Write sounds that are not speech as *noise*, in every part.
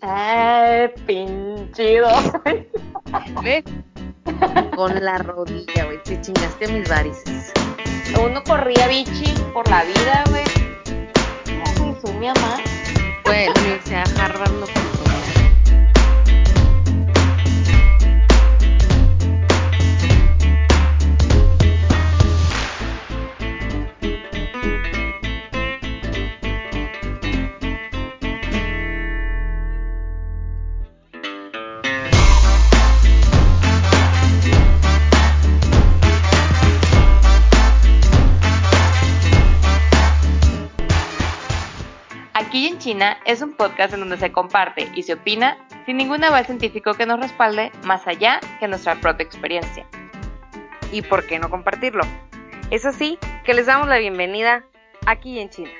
¡Ay, pinchido! ¿Ves? Con la rodilla, güey. Te chingaste mis varices. Uno corría bichi por la vida, güey. No, güey, soy mi mamá. La Universidad de Harvard lo Aquí en China es un podcast en donde se comparte y se opina sin ningún aval científico que nos respalde más allá que nuestra propia experiencia. ¿Y por qué no compartirlo? Es así que les damos la bienvenida aquí en China.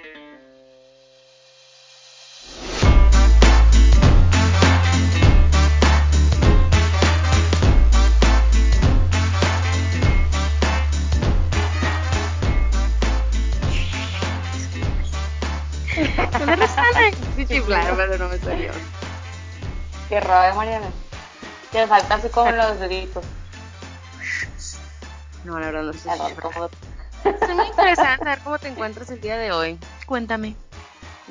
*laughs* chiflar, pero no me salió. Qué rabia, Mariana. Que falta así como los deditos. No, la verdad no sé. A ver, ¿cómo? Es muy interesante saber cómo te encuentras el día de hoy. Cuéntame.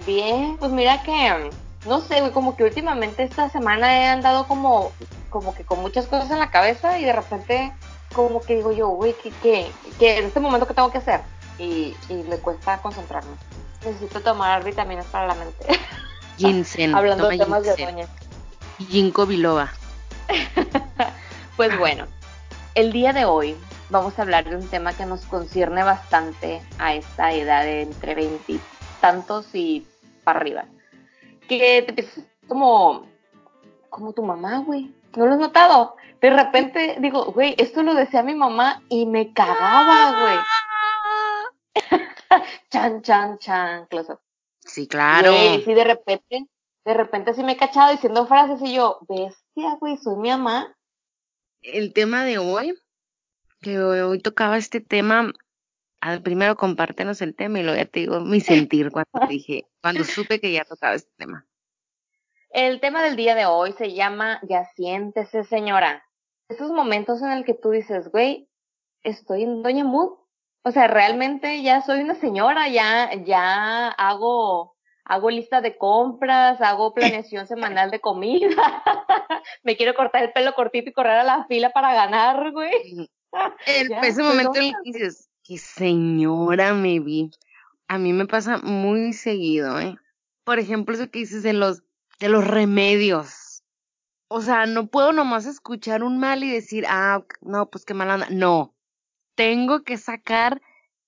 Bien, pues mira que, no sé, güey, como que últimamente esta semana he andado como, como que con muchas cosas en la cabeza y de repente como que digo yo, güey, ¿qué, qué, qué en este momento qué tengo que hacer? Y, y me cuesta concentrarme. Necesito tomar vitaminas para la mente. *laughs* Ginseng. Hablando de temas de ginseng. doña. Ginkgo biloba. *laughs* Pues bueno, el día de hoy vamos a hablar de un tema que nos concierne bastante a esta edad de entre veintitantos y para arriba. Que te empiezas como, como tu mamá, güey. ¿No lo has notado? De repente digo, güey, esto lo decía mi mamá y me cagaba, güey. *laughs* Chan, chan, chan, close up. Sí, claro. Güey, sí, de repente, de repente sí me he cachado diciendo frases y yo, bestia, güey, soy mi mamá. El tema de hoy, que hoy tocaba este tema, al primero compártenos el tema y luego ya te digo mi *laughs* sentir cuando dije, cuando supe que ya tocaba este tema. El tema del día de hoy se llama Ya siéntese, señora. Esos momentos en el que tú dices, güey, estoy en Doña Mood. O sea, realmente ya soy una señora, ya, ya hago, hago lista de compras, hago planeación semanal de comida. *laughs* Me quiero cortar el pelo cortito y correr a la fila para ganar, güey. *laughs* El, Ya, ese momento en el doña. que dices, qué señora me vi. A mí me pasa muy seguido, ¿eh? Por ejemplo, eso que dices de los, de los remedios. O sea, no puedo nomás escuchar un mal y decir, ah, no, pues qué mala onda. No. Tengo que sacar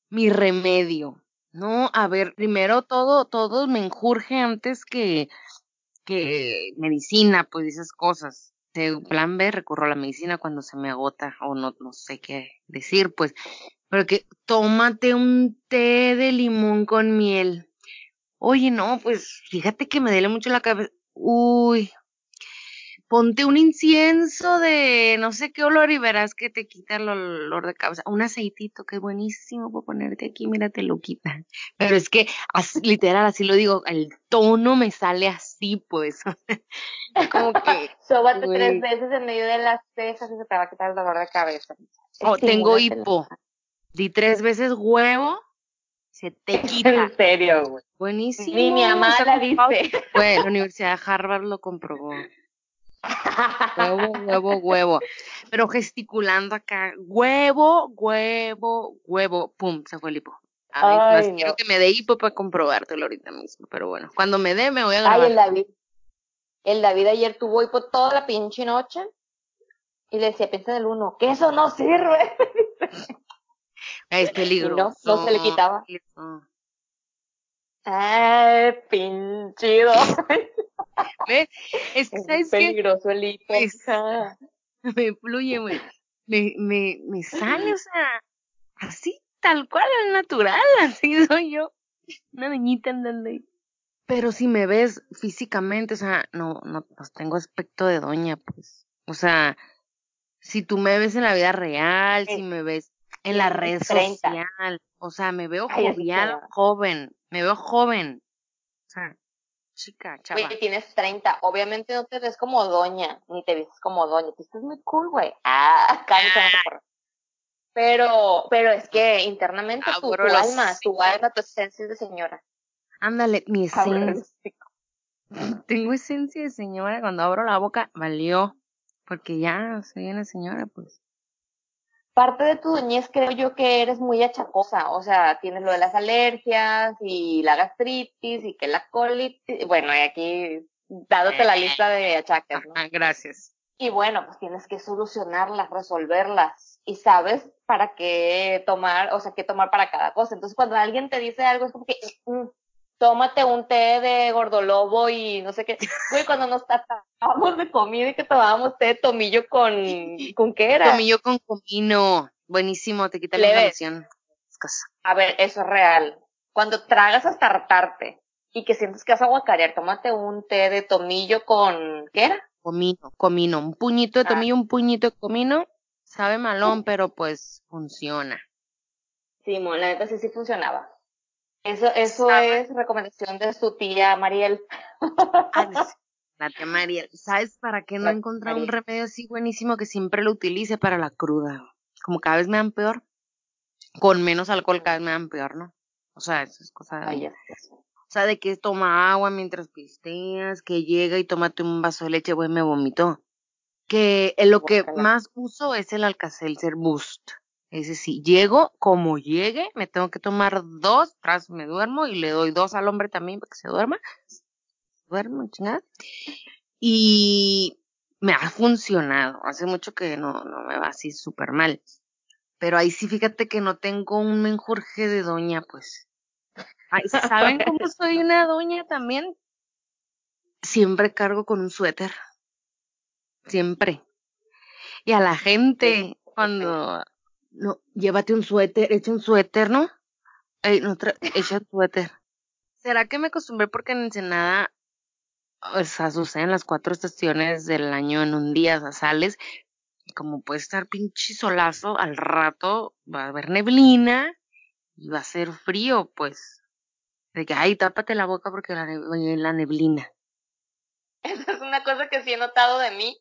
mi remedio. No, a ver, primero todo, todo me enjurge antes que, que medicina, pues esas cosas. De plan B recurro a la medicina cuando se me agota o no, no sé qué decir, pues. Pero que tómate un té de limón con miel. Oye, no, pues fíjate que me duele mucho la cabeza. Uy, ponte un incienso de no sé qué olor y verás que te quita el olor de cabeza. Un aceitito que es buenísimo para ponerte aquí, mira, te lo quita. Pero es que, literal, así lo digo, el tono me sale así, pues. *laughs* Como que, Sóbate tres veces en medio de las cejas y se te va a quitar el dolor de cabeza. oh, tengo hipo. Di tres veces huevo, se te *laughs* quita. En serio, güey. Buenísimo. Ni mi mamá la dice. La Universidad de Harvard lo comprobó. Huevo, huevo, huevo. Pero gesticulando acá, huevo, huevo, huevo, pum, se fue el hipo. A Ay, no. quiero que me dé hipo para comprobártelo ahorita mismo. Pero bueno, cuando me dé me voy a Ay, grabar. el David. El David ayer tuvo hipo toda la pinche noche. Y le decía, piensa del uno, que eso no sirve. es *laughs* Y peligroso. no, no se le quitaba. No. Ay, pinchido. *laughs* ¿Ves? Es peligroso el hipo. Pues, *laughs* me fluye, güey. Me, me, me sale, o sea, así, tal cual, al natural, *laughs* así soy yo. Una niñita andando ahí. Pero si me ves físicamente, o sea, no, no, no tengo aspecto de doña, pues. O sea, si tú me ves en la vida real, si Sí. me ves en la red Tienes 30. social, o sea, me veo jovial, joven, me veo joven. O sea, chica, chava. Güey, tienes 30. Obviamente no te ves como doña, ni te ves como doña. Tú estás muy cool, güey. Ah, *laughs* cállate, no te corro. Pero, pero es que internamente tu, alma, tu alma, tu esencia es de señora. Ándale, mi esencia. Tengo esencia de señora. Cuando abro la boca, valió. Porque ya soy una señora, pues. Parte de tu doñez creo yo que eres muy achacosa, o sea, tienes lo de las alergias y la gastritis y que la colitis, bueno, y aquí dándote la lista de achaques, ¿no? Ajá, gracias. Y bueno, pues tienes que solucionarlas, resolverlas y sabes para qué tomar, o sea, qué tomar para cada cosa. Entonces, cuando alguien te dice algo, es como que, mm, tómate un té de gordolobo y no sé qué. Güey, cuando nos tratábamos de comida y que tomábamos té de tomillo con, ¿con qué era? Tomillo con comino. Buenísimo, te quita la inflamación. A ver, eso es real. Cuando tragas hasta hartarte y que sientes que vas a aguacarear, tómate un té de tomillo con, ¿qué era? Comino, comino. Un puñito de Ah. tomillo, un puñito de comino. Sabe malón, pero pues funciona. Sí, la neta sí, sí funcionaba. Eso, eso Sabe. es recomendación de su tía Mariel. Ah, *laughs* La tía María, ¿sabes para qué no he encontrado un remedio así buenísimo que siempre lo utilice para la cruda? Como cada vez me dan peor. Con menos alcohol cada vez me dan peor, ¿no? O sea, eso es cosa de... Ay, O ya sea, de que toma agua mientras pisteas, que llega y tómate un vaso de leche, güey, me vomitó. Que eh, lo que más uso es el Alka-Seltzer Boost. Ese sí, llego, como llegue, me tengo que tomar dos, tras me duermo y le doy dos al hombre también para que se duerma. Duermo, chingada. Y me ha funcionado. Hace mucho que no, no me va así súper mal. Pero ahí sí, fíjate que no tengo un menjurje de doña, pues. Ay, ¿saben *laughs* cómo soy una doña también? Siempre cargo con un suéter. Siempre. Y a la gente, cuando, no, llévate un suéter, echa un suéter, ¿no? Ey, no echa un suéter. ¿Será que me acostumbré porque en Ensenada, o sea, suceden las cuatro estaciones del año en un día, o sea, sales, como puede estar pinche solazo, al rato va a haber neblina y va a ser frío, pues. De que, ay, tápate la boca porque la, la neblina. Esa es una cosa que sí he notado de mí,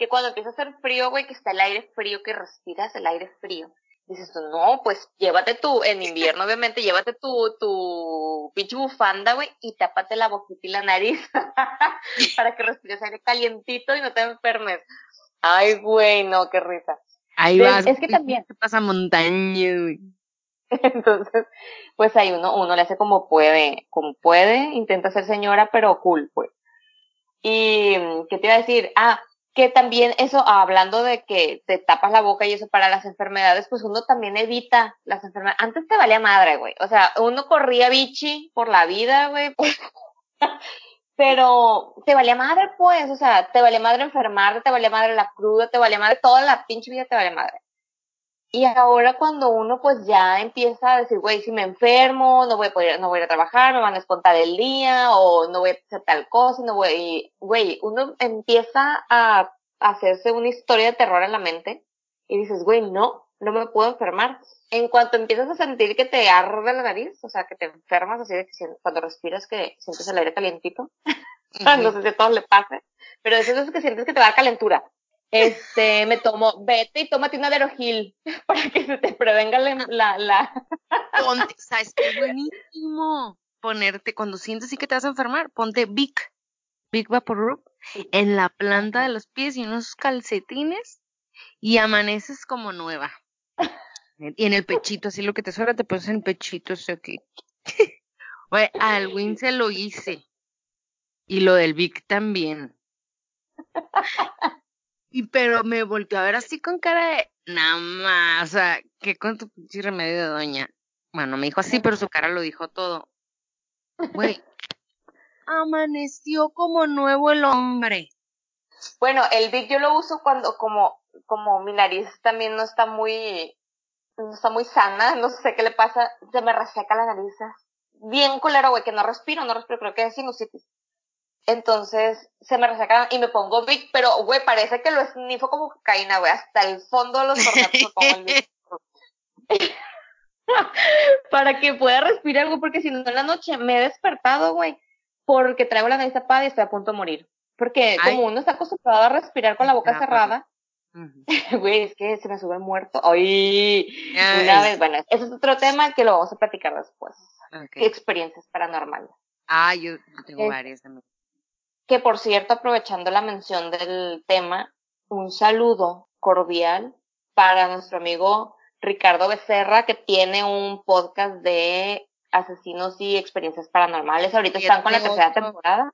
que cuando empieza a hacer frío, güey, que está el aire frío, que respiras el aire frío. Dices tú, no, pues llévate tú, en *laughs* invierno obviamente, llévate tu, tu pinche bufanda, güey, y tápate la boquita y la nariz *laughs* para que respires aire calientito y no te enfermes. Ay, güey, no, qué risa. Ahí Ves, vas. es que también- ¿Qué pasa montaña, güey? *laughs* Entonces, pues ahí uno, uno le hace como puede, como puede, intenta ser señora, pero cool, pues. Y, ¿qué te iba a decir? Ah, que también eso, hablando de que te tapas la boca y eso para las enfermedades, pues uno también evita las enfermedades. Antes te valía madre, güey. O sea, uno corría bichi por la vida, güey. *laughs* Pero te valía madre, pues. O sea, te valía madre enfermarte, te valía madre la cruda, te valía madre toda la pinche vida te valía madre. Y ahora cuando uno pues ya empieza a decir, güey, si me enfermo, no voy a poder, no voy a ir a trabajar, me van a descontar el día, o no voy a hacer tal cosa, no voy, güey, uno empieza a hacerse una historia de terror en la mente y dices, güey, no, no me puedo enfermar. En cuanto empiezas a sentir que te arde la nariz, o sea, que te enfermas así de que cuando respiras que sientes el aire calientito, *laughs* no sé si a todos le pase, pero eso es que sientes que te va a dar calentura. Este, me tomo, vete y tómate una Aerogil *laughs* para que se te prevenga la, la, la- Ponte, *laughs* ¿sabes qué? Buenísimo. Ponerte, cuando sientes así que te vas a enfermar, ponte Vic, Vic Vaporub, en la planta de los pies y unos calcetines y amaneces como nueva. Y en el pechito, así lo que te sobra te pones en el pechito, así aquí. Güey, *laughs* al Win se lo hice. Y lo del Vic también. Y pero me volteó a ver así con cara de, nada más, o sea, ¿qué con tu pinche remedio de doña? Bueno, me dijo así, pero su cara lo dijo todo. Güey, amaneció como nuevo el hombre. Bueno, el Vic yo lo uso cuando como, como mi nariz también no está muy, no está muy sana, no sé qué le pasa, se me reseca la nariz. Bien culero, güey, que no respiro, no respiro, creo que es sinusitis. Entonces, se me reseca y me pongo Vic, pero, güey, parece que lo esnifo como cocaína, güey, hasta el fondo de los *laughs* tornados me pongo el Vic. *laughs* Para que pueda respirar, güey, porque si no en la noche me he despertado, güey, porque traigo la nariz tapada y estoy a punto de morir. Porque como uno está acostumbrado a respirar con la boca cerrada, *laughs* güey, es que se me sube muerto. Ay, una vez, bueno, ese es otro tema que lo vamos a platicar después. Experiencias paranormales. Ah, yo, tengo varias también. Que por cierto, aprovechando la mención del tema, un saludo cordial para nuestro amigo Ricardo Becerra, que tiene un podcast de asesinos y experiencias paranormales. Ahorita están con la tercera temporada.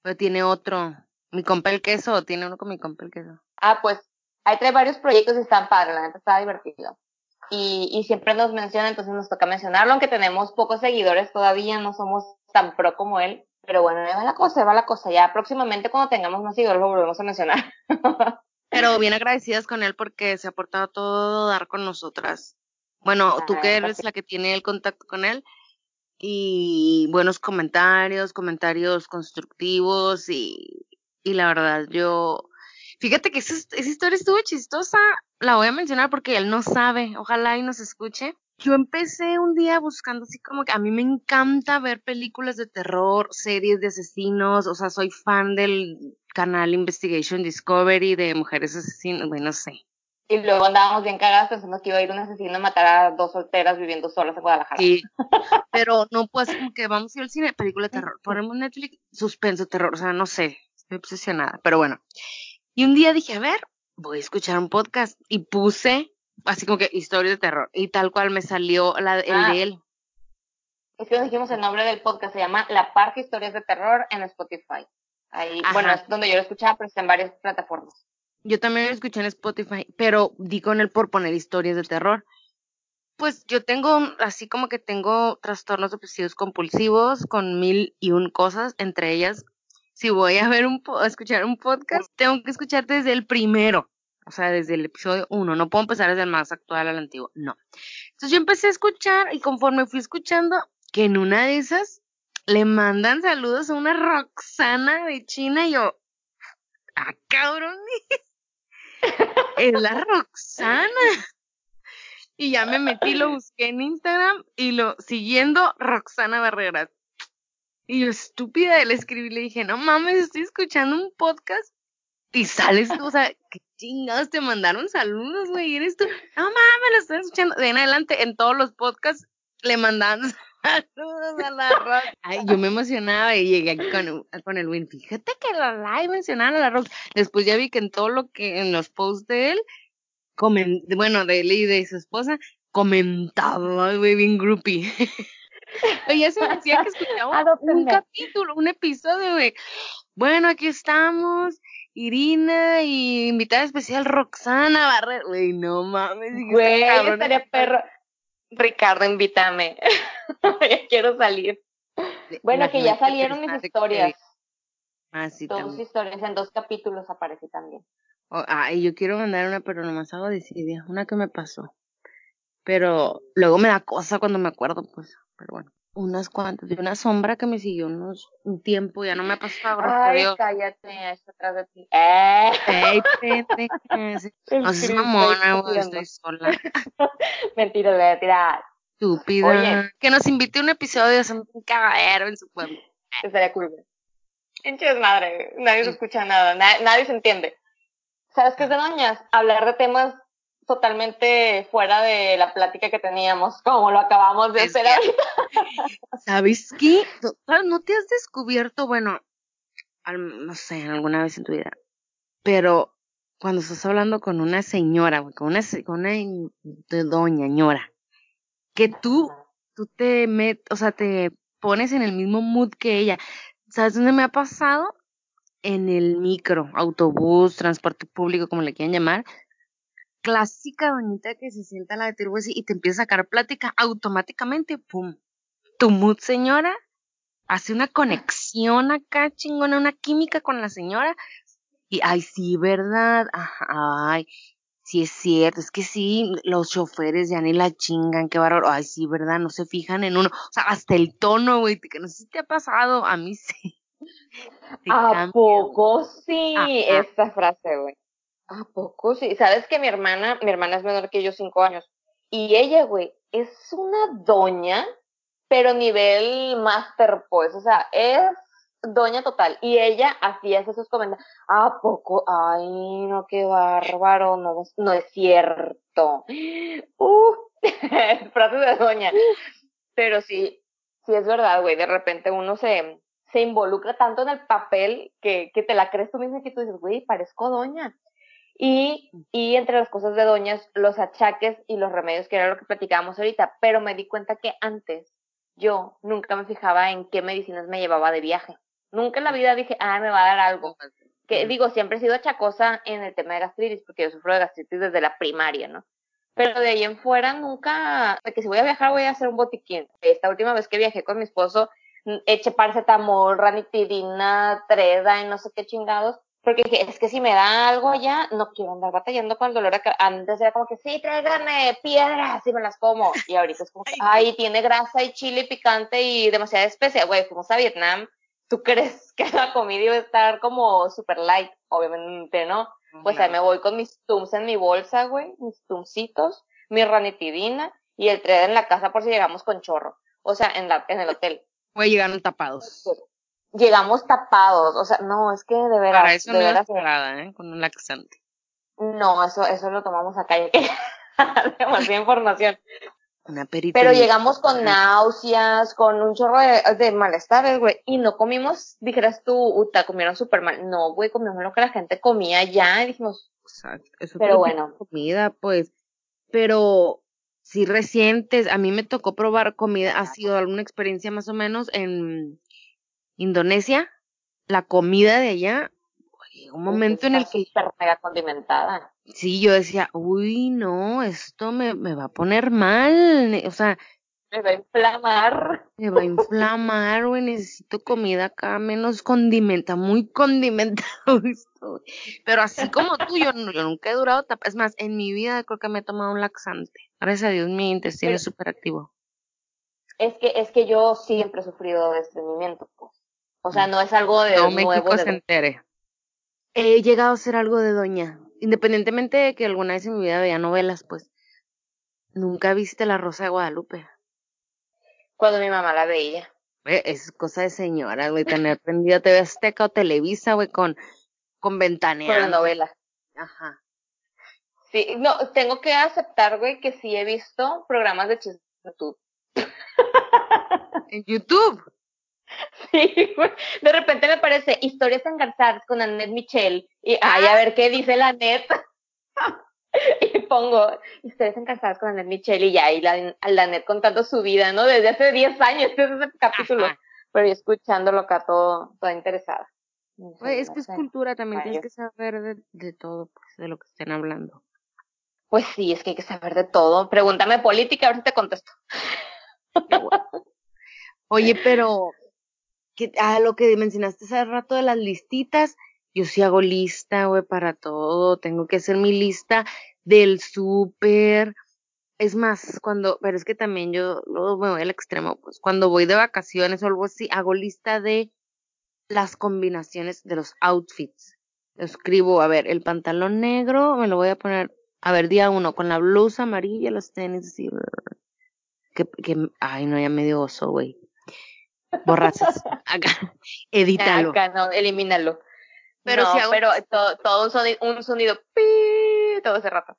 Pero tiene otro. Mi compa el queso, tiene uno con mi compa el queso. Ah, pues hay tres varios proyectos y están padres, la neta está divertido. Y, y siempre nos menciona, entonces nos toca mencionarlo, aunque tenemos pocos seguidores todavía, no somos tan pro como él. Pero bueno, ahí va la cosa, ahí va la cosa. Ya próximamente cuando tengamos más seguidores lo volvemos a mencionar. *laughs* Pero bien agradecidas con él porque se ha portado todo dar con nosotras. Bueno, tú que eres la que tiene el contacto con él. Y buenos comentarios, comentarios constructivos y, y la verdad yo, fíjate que esa, esa historia estuvo chistosa, la voy a mencionar porque él no sabe, ojalá y nos escuche. Yo empecé un día buscando así como que a mí me encanta ver películas de terror, series de asesinos, o sea, soy fan del canal Investigation Discovery de mujeres asesinas, bueno, no sé. Y luego andábamos bien cagadas pensando que iba a ir un asesino a matar a dos solteras viviendo solas en Guadalajara. Sí, *laughs* pero no pues como que vamos a ir al cine, película de terror, ponemos Netflix, suspenso, terror, o sea, no sé, estoy obsesionada, pero bueno. Y un día dije, a ver, voy a escuchar un podcast y puse así como que historia de terror. Y tal cual me salió la, el ah. de él. Es que nos dijimos el nombre del podcast, se llama La Parque Historias de Terror en Spotify. Ahí, bueno, es donde yo lo escuchaba, pero está en varias plataformas. Yo también lo escuché en Spotify, pero di con él por poner historias de terror. Pues yo tengo, así como que tengo trastornos obsesivos compulsivos con mil y un cosas, entre ellas, si voy a ver un, a escuchar un podcast, tengo que escuchar desde el primero o sea, desde el episodio 1, no puedo empezar desde el más actual al antiguo, no. Entonces yo empecé a escuchar y conforme fui escuchando, que en una de esas le mandan saludos a una Roxana de China y yo, ah, cabrón, *laughs* es la Roxana. Y ya me metí, lo busqué en Instagram y lo siguiendo Roxana Barreras. Y yo, estúpida, le escribí, le dije, no mames, estoy escuchando un podcast y sales tú, o sea, qué chingados te mandaron saludos, güey, eres tú. No mames, lo estoy escuchando. De en adelante, en todos los podcasts le mandaban *laughs* saludos a la rock. Ay, yo me emocionaba y llegué aquí con, con el Win. Fíjate que la live mencionaban a la rock. Después ya vi que en todo lo que, en los posts de él, comen, bueno, de él y de su esposa, comentaba, güey, bien groupie. *laughs* Oye, se me decía que escuchaba *laughs* un capítulo, un episodio, güey. Bueno, aquí estamos Irina y invitada especial Roxana Barrer. Güey, no mames. Güey, estaría perro. Ricardo, invítame. *laughs* Quiero salir. Bueno, que ya salieron mis historias. Ah, sí, Dos historias, en dos capítulos aparece también. Oh, ay, yo quiero mandar una, pero nomás hago decidir. Una que me pasó. Pero luego me da cosa cuando me acuerdo, pues. Pero bueno unas cuantas, de una sombra que me siguió unos, un tiempo, ya no me ha pasado. Ay, cállate, está atrás de ti. ¡Eh! ¡Ey, *laughs* No seas mamona, güey, estoy sola. *laughs* Mentira, le voy a tirar. Estúpida. Oye. Que nos invite a un episodio de un cagadero en su pueblo. Estaría cool, Pinches madre, nadie se escucha nada, nadie se entiende. ¿Sabes qué es de doñas? Hablar de temas totalmente fuera de la plática que teníamos, como lo acabamos de hacer *laughs* ¿Sabes qué? No te has descubierto, bueno, no sé, alguna vez en tu vida, pero cuando estás hablando con una señora, con una, con una doña, ñora, que tú, tú te met, o sea, te pones en el mismo mood que ella. ¿Sabes dónde me ha pasado? En el micro, autobús, transporte público, como le quieran llamar, clásica doñita que se sienta a la de y te empieza a sacar plática, automáticamente, pum. Tu mood, señora, hace una conexión acá chingona, una química con la señora. Y, ay, sí, ¿verdad? ay, sí es cierto, es que sí, los choferes ya ni la chingan, qué bárbaro. Ay, sí, ¿verdad? No se fijan en uno. O sea, hasta el tono, güey, que no sé si te ha pasado, a mí sí. *laughs* ¿A poco sí? Esta frase, güey. ¿A poco? Sí. ¿Sabes que mi hermana, mi hermana es menor que yo cinco años? Y ella, güey, es una doña, pero nivel master, pues. O sea, es doña total. Y ella hacía esos comentarios. ¿A poco? Ay, no, qué bárbaro, no, no es cierto. Uh, *laughs* frases de doña. Pero sí, sí es verdad, güey, de repente uno se, se involucra tanto en el papel que, que te la crees tú mismo y que tú dices, güey, parezco doña. Y, y entre las cosas de doñas, los achaques y los remedios, que era lo que platicábamos ahorita, pero me di cuenta que antes yo nunca me fijaba en qué medicinas me llevaba de viaje. Nunca en la vida dije, ah, me va a dar algo. Que digo, siempre he sido achacosa en el tema de gastritis, porque yo sufro de gastritis desde la primaria, ¿no? Pero de ahí en fuera nunca, de que si voy a viajar voy a hacer un botiquín. Esta última vez que viajé con mi esposo, eché paracetamol, ranitidina, treda y no sé qué chingados, porque dije, es que si me da algo ya, no quiero andar batallando con el dolor de Antes era como que, sí, tráigame piedras y me las como. Y ahorita es como que, *laughs* ay, tiene grasa y chile picante y demasiada especia. Güey, fuimos a Vietnam. ¿Tú *laughs* crees que la comida iba a estar como super light? Obviamente no. Pues ahí me voy con mis tums en mi bolsa, güey, mis tumcitos, mi ranitidina y el tren en la casa por si llegamos con chorro. O sea, en, la, en el hotel. Güey, llegaron tapados llegamos tapados, o sea, no, es que de veras. Para eso de no veras, parada, ¿eh? Con un laxante. No, eso, eso lo tomamos acá, ya que *laughs* demasiada información. Una Pero llegamos con náuseas, con un chorro de, de malestares, güey, y no comimos, dijeras tú, uta, comieron súper mal. No, güey, comimos lo que la gente comía ya, y dijimos. Exacto. Eso pero bueno. Comida, pues, pero sí recientes, a mí me tocó probar comida, ha sido alguna experiencia más o menos en Indonesia, la comida de allá, un momento en el que... Super mega condimentada. Sí, yo decía, uy, no, esto me, me va a poner mal, o sea... Me va a inflamar. Me va a inflamar, güey, necesito comida acá menos condimenta, muy condimentado *laughs* esto. Pero así como tú, yo, yo nunca he durado, es más, en mi vida creo que me he tomado un laxante. Gracias a Dios mi intestino es súper activo. Es que, es que yo siempre he sufrido de estreñimiento, pues. O sea, no es algo de no, nuevo. México se entere. He llegado a ser algo de doña. Independientemente de que alguna vez en mi vida veía novelas, pues. Nunca viste La Rosa de Guadalupe. Cuando mi mamá la veía. Es cosa de señora, güey, tener prendida TV Azteca o Televisa, güey, con, con ventaneando. Con la novela. Ajá. Sí, no, tengo que aceptar, güey, que sí he visto programas de chistes en YouTube. ¿En YouTube? *laughs* Sí, de repente me parece historias engarzadas con Annette Michel y ay, a ver qué dice la Annette. *laughs* y pongo historias engarzadas con Annette Michel y ya, y la, la Annette contando su vida, ¿no? Desde hace 10 años, es ese capítulo. Pero yo escuchándolo acá todo, toda interesada. es que es cultura, también tienes que saber de, de todo, pues, de lo que estén hablando. Pues sí, es que hay que saber de todo. Pregúntame política, a ver si te contesto. *laughs* Oye, pero que, ah, lo que mencionaste hace rato de las listitas, yo sí hago lista, güey, para todo, tengo que hacer mi lista del súper. Es más, cuando, pero es que también yo luego me voy al extremo, pues cuando voy de vacaciones o algo así, hago lista de las combinaciones de los outfits. Escribo, a ver, el pantalón negro me lo voy a poner, a ver, día uno, con la blusa amarilla, los tenis, así, que, que, ay, no, ya me dio oso, güey borrachas. Acá, edítalo. Acá no, elimínalo. Pero no, pero todo, todo un sonido, un sonido todo ese rato.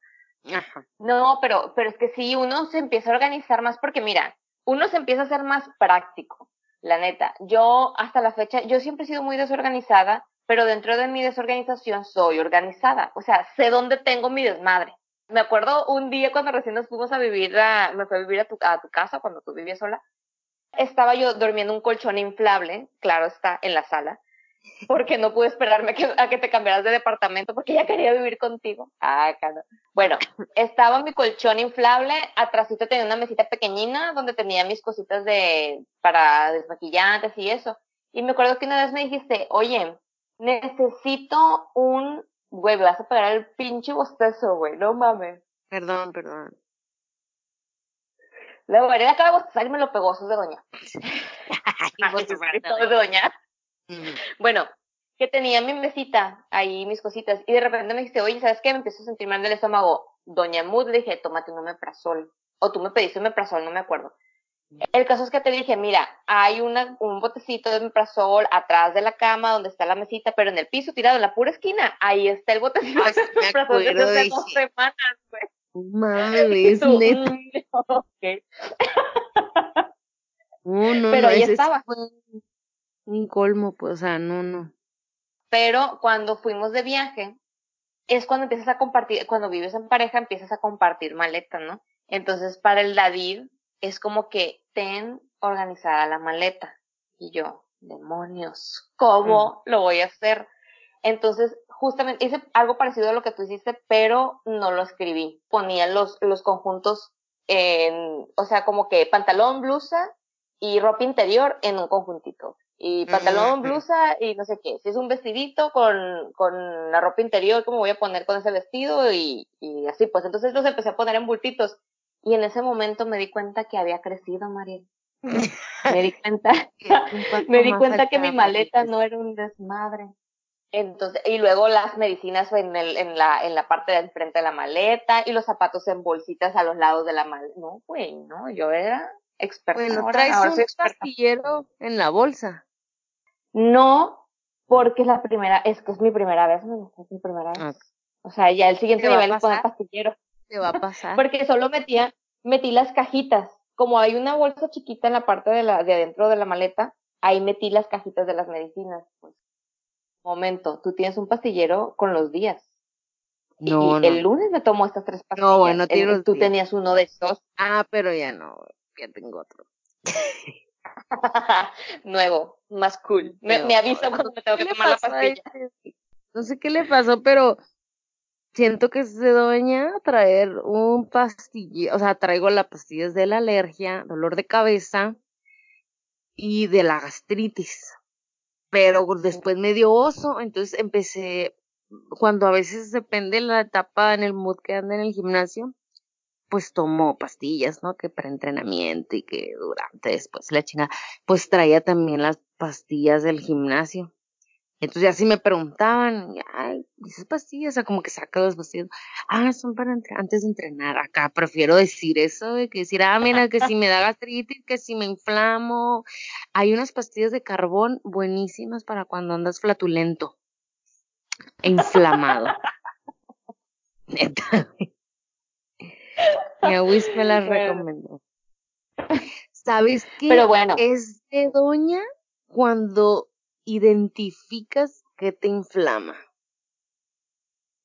Ajá. No, pero, pero es que sí, uno se empieza a organizar más porque mira, uno se empieza a ser más práctico, la neta. Yo hasta la fecha, yo siempre he sido muy desorganizada, pero dentro de mi desorganización soy organizada. O sea, sé dónde tengo mi desmadre. Me acuerdo un día cuando recién nos fuimos a vivir, a, me fui a vivir a tu, a tu casa cuando tú vivías sola estaba yo durmiendo un colchón inflable, claro está, en la sala, porque no pude esperarme a que te cambiaras de departamento porque ya quería vivir contigo. Ah, claro. Bueno, estaba mi colchón inflable, atrásito tenía una mesita pequeñina donde tenía mis cositas de, para desmaquillantes y eso. Y me acuerdo que una vez me dijiste, oye, necesito un, güey, me vas a pegar el pinche bostezo, güey, no mames. Perdón, perdón. Luego veré acaba de salirme lo pegosos de doña. *laughs* de doña. Bueno, que tenía mi mesita, ahí mis cositas, y de repente me dijiste, oye, ¿sabes qué? Me empiezo a sentir mal del estómago. Doña Mood, le dije, tómate un omeprazol. O tú me pediste un omeprazol, no me acuerdo. El caso es que te dije, mira, hay una, un botecito de meprazol atrás de la cama donde está la mesita, pero en el piso tirado en la pura esquina, ahí está el botecito Ay, de me meprazol desde hace dos semanas, güey. Mames, *laughs* Tú, neta. mm, *laughs* ok. No, no, Pero no, ahí estaba. fue un colmo, pues, o sea, no, no. Pero cuando fuimos de viaje, es cuando empiezas a compartir, cuando vives en pareja, empiezas a compartir maleta, ¿no? Entonces, para el David, es como que ten organizada la maleta. Y yo, demonios, ¿cómo lo voy a hacer? Entonces, justamente, hice algo parecido a lo que tú hiciste, pero no lo escribí. Ponía los, los conjuntos en, o sea, como que pantalón, blusa y ropa interior en un conjuntito. Y pantalón, blusa y no sé qué. Si es un vestidito con, con la ropa interior, ¿cómo voy a poner con ese vestido? Y, y así, pues entonces los empecé a poner en bultitos. Y en ese momento me di cuenta que había crecido, Mariel. *laughs* Me di cuenta, *laughs* me di cuenta que mi maleta no era un desmadre. Entonces, y luego las medicinas en, el, en, la, en la parte de enfrente de la maleta y los zapatos en bolsitas a los lados de la maleta. No, güey, no, yo era experta. Bueno, ahora, traes ahora un pastillero en la bolsa. No, porque es la primera, es que es mi primera vez, no, es mi primera vez. O sea, ya el siguiente ¿Te va a nivel es poner pastillero. Te va a pasar. Porque solo metía, metí las cajitas. Como hay una bolsa chiquita en la parte de la, de adentro de la maleta, ahí metí las cajitas de las medicinas. Pues. Momento, tú tienes un pastillero con los días. Y No, no. el lunes me tomo estas tres pastillas. No, bueno, El- los Tú días. tenías uno de esos. Ah, pero ya no, ya tengo otro. *laughs* Nuevo, más cool. Me, me avisa cuando me tengo ¿Qué que tomar la pastilla. este? No sé qué le pasó, pero siento que se doña traer un pastillero, o sea, traigo las pastillas de la alergia, dolor de cabeza y de la gastritis. Pero después me dio oso, entonces empecé, cuando a veces depende la etapa en el mood que anda en el gimnasio, pues tomo pastillas, ¿no? Que para entrenamiento y que durante después la chingada, pues traía también las pastillas del gimnasio. Entonces ya si me preguntaban, ay, esas pastillas, o sea, como que saca las pastillas, ah, son para antes de entrenar. Acá prefiero decir eso, de que decir, ah, mira, que si me da gastritis, que si me inflamo. Hay unas pastillas de carbón buenísimas para cuando andas flatulento e inflamado. *laughs* Neta. Mi abuis me las Bueno. recomendó. ¿Sabes qué? Pero bueno, Es de doña cuando identificas que te inflama.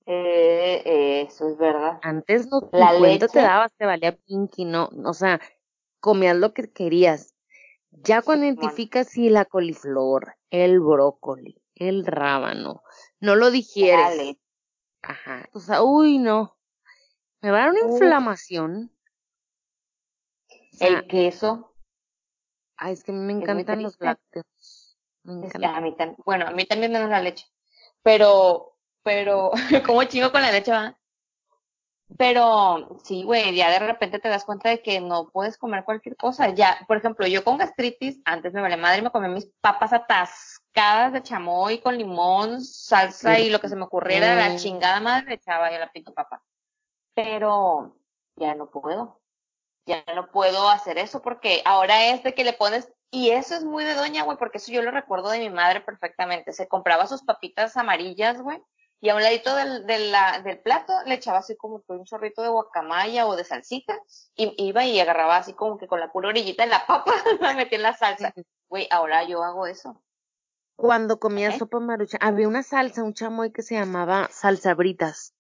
eh, eso es verdad. Antes no, La cuenta te dabas, te valía pinky, no, o sea, comías lo que querías. Ya cuando identificas si la coliflor, el brócoli, el rábano, no lo digieres. Dale. Ajá. O sea, uy, no. Me va a dar una inflamación. O sea, El queso. ay, es que a mí me encantan los lácteos. Me Es que encantan. a mí también, bueno, a mí también menos la leche. Pero, pero, *laughs* como chingo con la leche, va? Pero, sí, güey, ya de repente te das cuenta de que no puedes comer cualquier cosa. Ya, por ejemplo, yo con gastritis, antes me vale madre y me comía mis papas atascadas de chamoy con limón, salsa y lo que se me ocurriera, la Mm. chingada madre le echaba yo la pinche papa. Pero, ya no puedo. Ya no puedo hacer eso porque ahora es de que le pones, y eso es muy de doña, güey, porque eso yo lo recuerdo de mi madre perfectamente. Se compraba sus papitas amarillas, güey, y a un ladito del, la, del plato le echaba así como que un chorrito de guacamaya o de salsita, y iba y agarraba así como que con la pura orillita de la papa, *laughs* la metía en la salsa. Güey, ahora yo hago eso. Cuando comía ¿Eh? sopa maruchan, había una salsa, un chamoy que se llamaba salsabritas.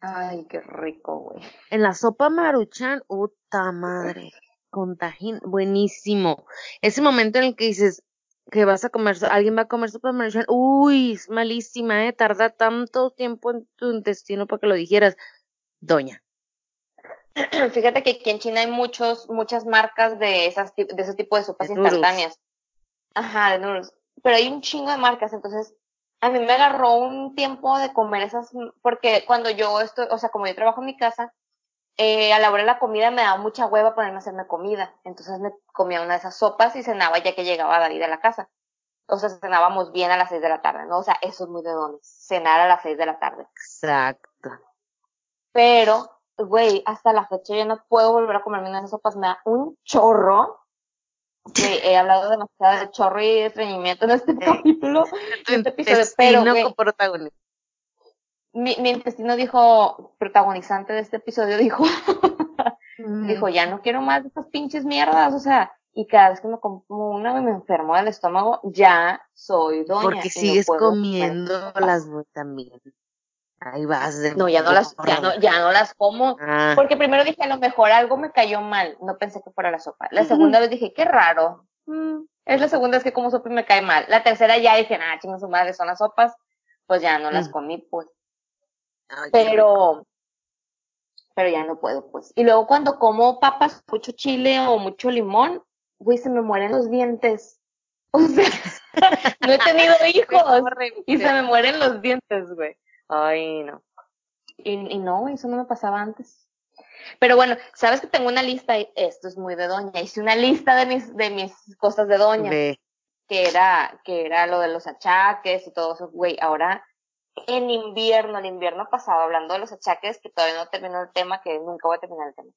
Ay, qué rico, güey. En la sopa maruchan, puta madre, con tajín, buenísimo. Ese momento en el que dices que vas a comer, alguien va a comer maruchan, uy, es malísima, eh, tarda tanto tiempo en tu intestino para que lo digieras. Doña. *clears throat* Fíjate que aquí en China hay muchos, muchas marcas de esas, de ese tipo de sopas De instantáneas. Ajá, de noodles. Pero hay un chingo de marcas, entonces a mí me agarró un tiempo de comer esas, porque cuando yo estoy, o sea, como yo trabajo en mi casa, eh, a la hora de la comida me daba mucha hueva ponerme a hacerme comida. Entonces me comía una de esas sopas y cenaba ya que llegaba David a la casa. O sea, cenábamos bien a las seis de la tarde, ¿no? O sea, eso es muy de dones, cenar a las seis de la tarde. Exacto. Pero güey, hasta la fecha yo no puedo volver a comerme una de esas sopas, me da un chorro. He hablado demasiado de chorro y de estreñimiento en este *laughs* capítulo, en este episodio, pero, protagonista. Mi, mi intestino dijo, protagonizante de este episodio, dijo, dijo, ya no quiero más de estas pinches mierdas, o sea, y cada vez que me como una me enfermo del estómago, ya soy doña. Porque sigues comiendo las también. Ahí vas de No, ya no las, ya no, ya no las como. Ah. Porque primero dije, a lo mejor algo me cayó mal. No pensé que fuera la sopa. La segunda vez dije, qué raro. Mm, es la segunda vez que como sopa y me cae mal. La tercera ya dije, ah, chingo su madre, son las sopas. Pues ya no las mm. comí, pues. Pero, pero ya no puedo, pues. Y luego cuando como papas, mucho chile o mucho limón, güey, se me mueren los dientes. *laughs* O sea, no he tenido *laughs* hijos y se me mueren los dientes, güey. Ay, no. Y, y no, eso no me pasaba antes. Pero bueno, sabes que tengo una lista, y esto es muy de doña, hice una lista de mis, de mis cosas de doña, que era, que era lo de los achaques y todo eso, güey, ahora en invierno, el invierno pasado, hablando de los achaques, que todavía no terminó el tema, que nunca voy a terminar el tema.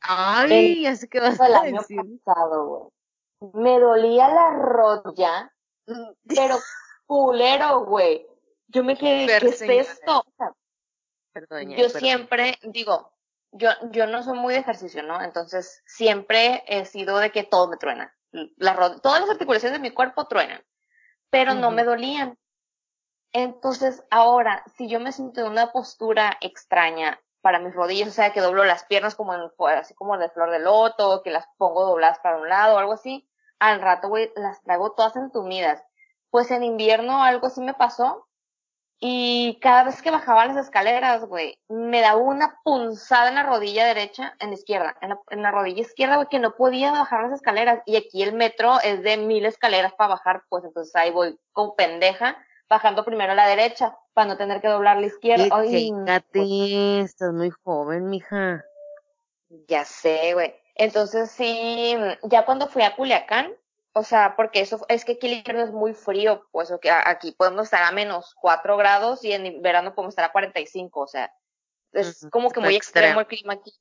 Ay, ya sé que vas a el año pasado, güey. Me dolía la rodilla, *laughs* pero culero, güey. Yo me quedé, ¿qué es esto? yo siempre digo, yo, yo no soy muy de ejercicio, ¿no? Entonces, siempre he sido de que todo me truena. La todas las articulaciones de mi cuerpo truenan, pero no me dolían. Entonces, ahora, si yo me siento en una postura extraña para mis rodillas, o sea, que doblo las piernas como en, así como de flor de loto, que las pongo dobladas para un lado o algo así, al rato, güey, las traigo todas entumidas. Pues en invierno algo así me pasó y cada vez que bajaba las escaleras, güey, me daba una punzada en la rodilla derecha, en la izquierda, en la, en la rodilla izquierda, güey, que no podía bajar las escaleras. Y aquí el metro es de mil escaleras para bajar, pues entonces ahí voy con pendeja, bajando primero a la derecha, para no tener que doblar la izquierda. Ay, pues estás muy joven, mija. Ya sé, güey. Entonces sí, ya cuando fui a Culiacán, o sea, porque eso es que aquí el invierno es muy frío, pues aquí podemos estar a menos 4 grados y en verano podemos estar a 45, o sea, es como que muy extremo. el clima aquí.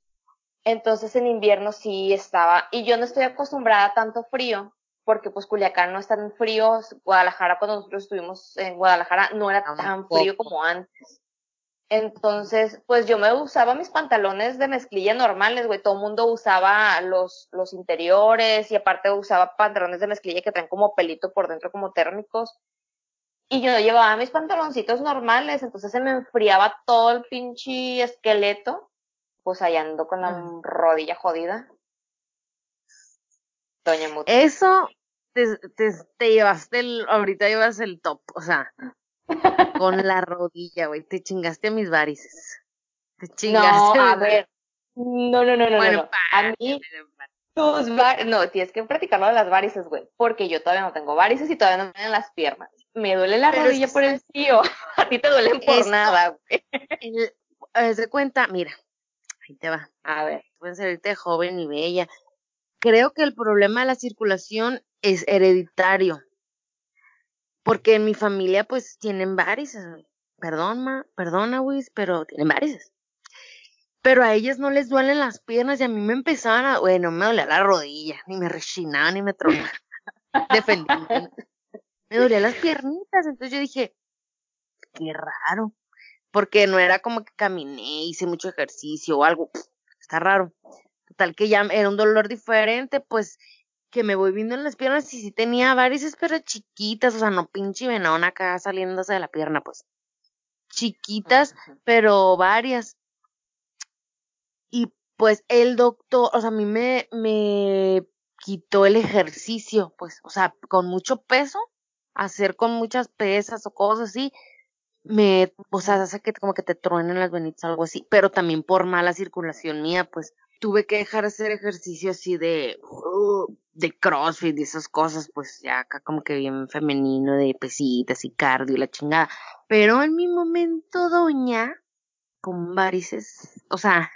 Entonces en invierno sí estaba, y yo no estoy acostumbrada a tanto frío, porque pues Culiacán no es tan frío, Guadalajara cuando nosotros estuvimos en Guadalajara no era tan frío como antes. Entonces, pues yo me usaba mis pantalones de mezclilla normales, güey. Todo el mundo usaba los, los interiores y aparte usaba pantalones de mezclilla que traen como pelito por dentro, como térmicos. Y yo llevaba mis pantaloncitos normales, entonces se me enfriaba todo el pinche esqueleto. Pues allá ando con la rodilla jodida. Doña Muta. Eso te, te, te llevaste el, ahorita llevas el top, o sea, con la rodilla, güey. Te chingaste a mis varices. Te chingaste. No, a ver. No, no, no, no. Bueno, no. a mí, tus no, tienes que practicarlo de las varices, güey. Porque yo todavía no tengo varices y todavía no me duelen las piernas. Me duele la rodilla por el tío. *laughs* A ti te duelen por nada, güey. El, de cuenta, mira. Ahí te va. A ver. Pueden salirte joven y bella. Creo que el problema de la circulación es hereditario. Porque en mi familia, pues, tienen varices, Perdón, ma, perdona, Wiz, pero tienen varices. Pero a ellas no les duelen las piernas y a mí me empezaban a, bueno, me dolía la rodilla, ni me rechinaba, ni me tronaba. Defendía. me dolían las piernitas, entonces yo dije, qué raro. Porque no era como que caminé, hice mucho ejercicio o algo, está raro. Total que ya era un dolor diferente, pues que me voy viendo en las piernas y sí tenía varices, pero chiquitas, o sea, no pinche venón acá saliéndose de la pierna, pues. Chiquitas, pero varias. Y pues el doctor, o sea, a mí me, me quitó el ejercicio, pues, o sea, con mucho peso, hacer con muchas pesas o cosas así, me, o sea, hace que como que te truenen las venitas, algo así, pero también por mala circulación mía, pues, tuve que dejar de hacer ejercicio así de, uh, de crossfit y esas cosas, pues ya acá como que bien femenino, de pesitas y cardio y la chingada. Pero en mi momento, doña, con varices, o sea,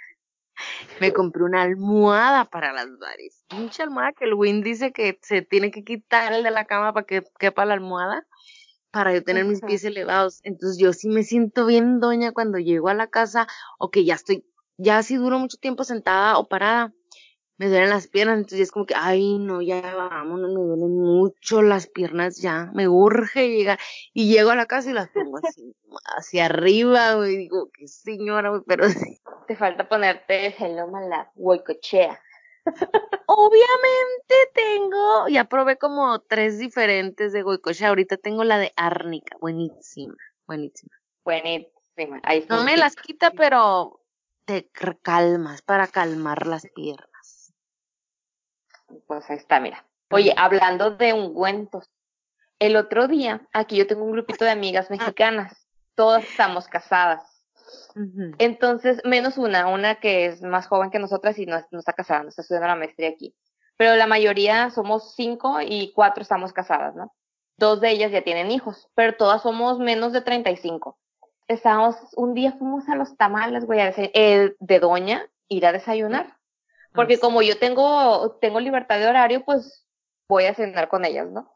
me compré una almohada para las varices. Pinche almohada que el Win dice que se tiene que quitar el de la cama para que quepa la almohada para yo tener mis pies elevados. Entonces yo sí me siento bien doña cuando llego a la casa o que ya estoy ya si duro mucho tiempo sentada o parada, me duelen las piernas, entonces es como que, ay, no, ya vámonos, me duelen mucho las piernas ya, me urge llegar, y llego a la casa y las pongo así, hacia arriba, güey, digo, qué señora, güey, pero sí. Te falta ponerte hello la huecochea. *laughs* Obviamente tengo, ya probé como tres diferentes de huecochea, ahorita tengo la de árnica, buenísima, buenísima. Buenísima, ahí. No me las quita, pero te calmas para calmar las piernas. Pues ahí está, mira. Oye, hablando de ungüentos, el otro día, aquí yo tengo un grupito de amigas mexicanas, todas estamos casadas. Entonces, menos una, una que es más joven que nosotras y no, está casada, no está estudiando la maestría aquí. Pero la mayoría somos cinco y cuatro estamos casadas, ¿no? Dos de ellas ya tienen hijos, pero todas somos menos de 35. Estábamos, un día fuimos a los tamales, güey, eh, de doña, ir a desayunar. Porque como yo tengo, tengo libertad de horario, pues voy a cenar con ellas, ¿no?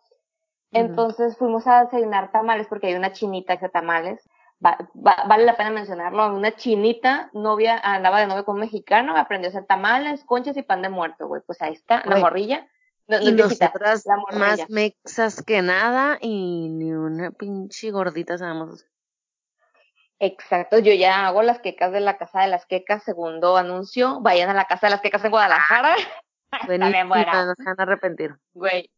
Entonces fuimos a desayunar tamales porque hay una chinita que hace tamales. vale la pena mencionarlo. Una chinita, novia, andaba de novio con un mexicano, aprendió a hacer tamales, conchas y pan de muerto, güey. Pues ahí está, la morrilla. y nosotras más mexas que nada y ni una pinche gordita sabemos Exacto, yo ya hago las quecas de la Casa de las Quecas, segundo anuncio, vayan a la Casa de las Quecas en Guadalajara. *laughs* También buena. No se van a arrepentir. Güey,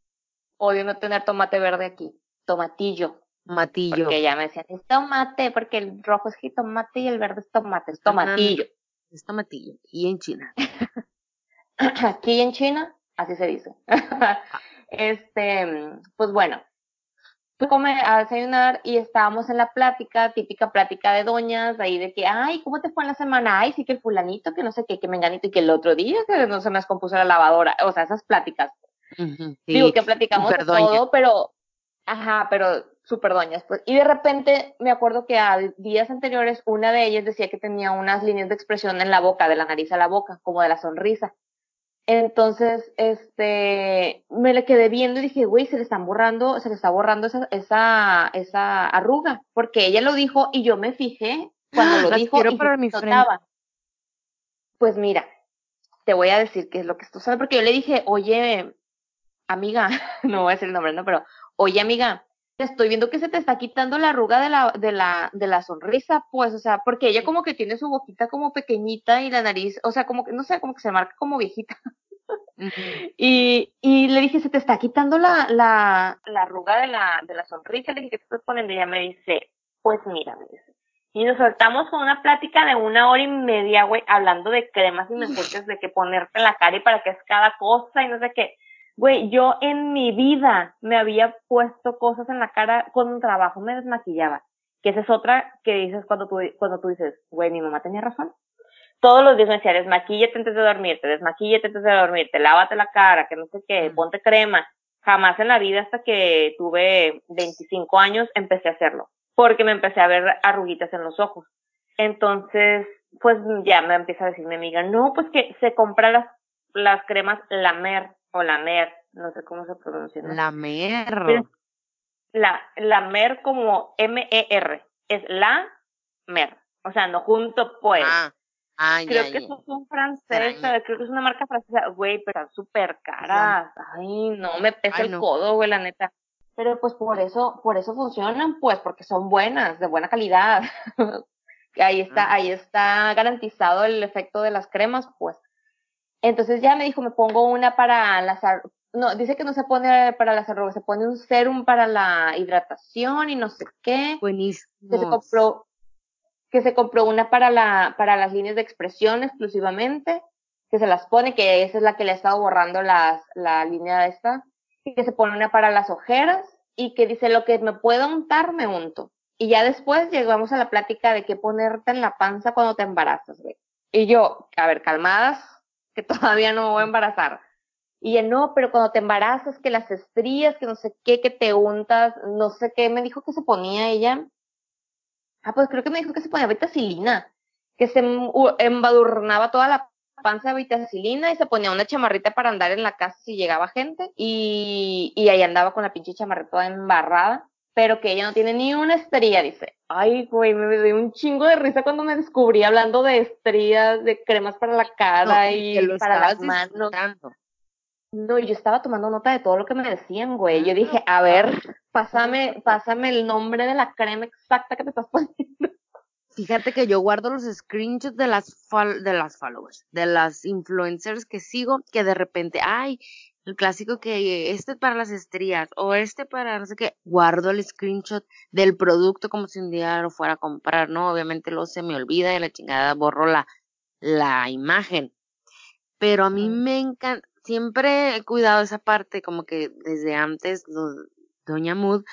odio no tener tomate verde aquí, tomatillo. Tomatillo. Porque ya me decían, es tomate, porque el rojo es jitomate y el verde es tomate, es tomatillo. es tomatillo, y en China. *clears throat* aquí en China, así se dice. *laughs* este, pues bueno, comer, a desayunar y estábamos en la plática, típica plática de doñas, ahí de que, ay, ¿cómo te fue en la semana? Ay, sí que el fulanito, que no sé qué, que menganito y que el otro día que no se me descompuso la lavadora. O sea, esas pláticas. Digo que platicamos todo, pero, ajá, pero súper doñas. Pues. Y de repente me acuerdo que a días anteriores una de ellas decía que tenía unas líneas de expresión en la boca, de la nariz a la boca, como de la sonrisa. Entonces, este, me le quedé viendo y dije, güey, se le están borrando, se le está borrando esa, esa, esa arruga, porque ella lo dijo y yo me fijé cuando *gasps* lo dijo y para mi notaba. Pues mira, te voy a decir qué es lo que esto sabe, porque yo le dije, oye, amiga, *laughs* no voy a decir el nombre, no, pero, oye, amiga, te estoy viendo que se te está quitando la arruga de la, de la, de la sonrisa, pues, o sea, porque ella como que tiene su boquita como pequeñita y la nariz, o sea, como que, no sé, como que se marca como viejita. *laughs* y, y le dije, se te está quitando la, la, la arruga de la, de la sonrisa, le dije, ¿qué te estás poniendo? Y ella me dice, pues mira, me dice. Y nos soltamos con una plática de una hora y media, güey, hablando de cremas y mensajes de que ponerte en la cara y para qué es cada cosa y no sé qué. Güey, yo en mi vida me había puesto cosas en la cara con un trabajo, me desmaquillaba. Que esa es otra que dices cuando tú, cuando tú dices, güey, mi mamá tenía razón todos los días me decía, desmaquíllate antes de dormirte, desmaquíllate antes de dormirte, lávate la cara, que no sé qué, ponte crema. Jamás en la vida hasta que tuve 25 años empecé a hacerlo, porque me empecé a ver arruguitas en los ojos. Entonces, pues ya me empieza a decir mi amiga, no, pues que se compra las, las cremas La Mer o La Mer, no sé cómo se pronuncia. La Mer. La, la Mer como M-E-R, es La Mer, o sea, no junto pues. Ah creo que es un francés, creo que es una marca francesa, güey, pero están súper caras. Ay, no, me pesa el codo, güey, la neta. Pero pues por eso, por eso funcionan, pues, porque son buenas, de buena calidad. *laughs* ahí está, ah. ahí está garantizado el efecto de las cremas, pues. Entonces ya me dijo, me pongo una para las, no, dice que no se pone para las arrugas, se pone un serum para la hidratación y no sé qué. Buenísimo. Que se compró, que se compró una para la, para las líneas de expresión exclusivamente, que se las pone, que esa es la que le ha estado borrando las, la línea esta, y que se pone una para las ojeras, y que dice lo que me puedo untar, me unto. Y ya después llegamos a la plática de qué ponerte en la panza cuando te embarazas, güey. Y yo, a ver, calmadas, que *laughs* todavía no me voy a embarazar. Y ella, no, pero cuando te embarazas, que las estrías, que no sé qué, que te untas, no sé qué, me dijo que se ponía ella. Ah, pues creo que me dijo que se ponía vitacilina, que se embadurnaba toda la panza de vitacilina y se ponía una chamarrita para andar en la casa si llegaba gente y, y ahí andaba con la pinche chamarrita toda embarrada. pero que ella no tiene ni una estría, dice. Ay, güey, me dio un chingo de risa cuando me descubrí hablando de estrías, de cremas para la cara y para las manos. No, yo estaba tomando nota de todo lo que me decían, güey. Yo dije, a ver, pásame, pásame el nombre de la crema exacta que te estás poniendo. Fíjate que yo guardo los screenshots de las de las followers, de las influencers que sigo, que de repente, ay, el clásico que este para las estrías o este para no sé qué, guardo el screenshot del producto como si un día lo fuera a comprar, ¿no? Obviamente luego se me olvida y la chingada borro la, la imagen. Pero a mí me encanta, siempre he cuidado esa parte, como que desde antes, Doña Mood,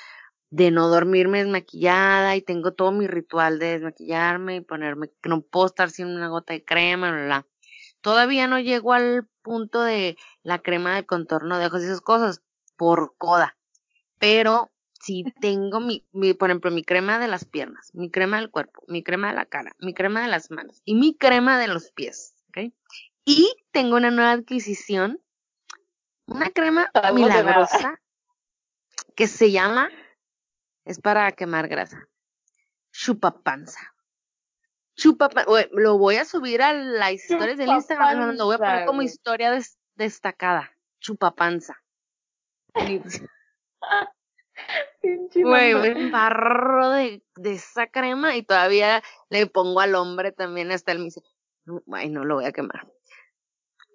de no dormirme desmaquillada y tengo todo mi ritual de desmaquillarme y ponerme, que no puedo estar sin una gota de crema, bla, bla. Todavía no llego al punto de la crema de contorno de ojos y esas cosas por coda. Pero si *laughs* tengo mi, mi, por ejemplo, mi crema de las piernas, mi crema del cuerpo, mi crema de la cara, mi crema de las manos y mi crema de los pies, ¿ok? Y tengo una nueva adquisición, una crema milagrosa que se llama, es para quemar grasa, chupapanza. Chupa, lo voy a subir a las historias del Instagram, lo voy a poner como historia destacada. Chupapanza. *laughs* Güey, un barro de, de esa crema y todavía le pongo al hombre también hasta el me dice, ay, no lo voy a quemar.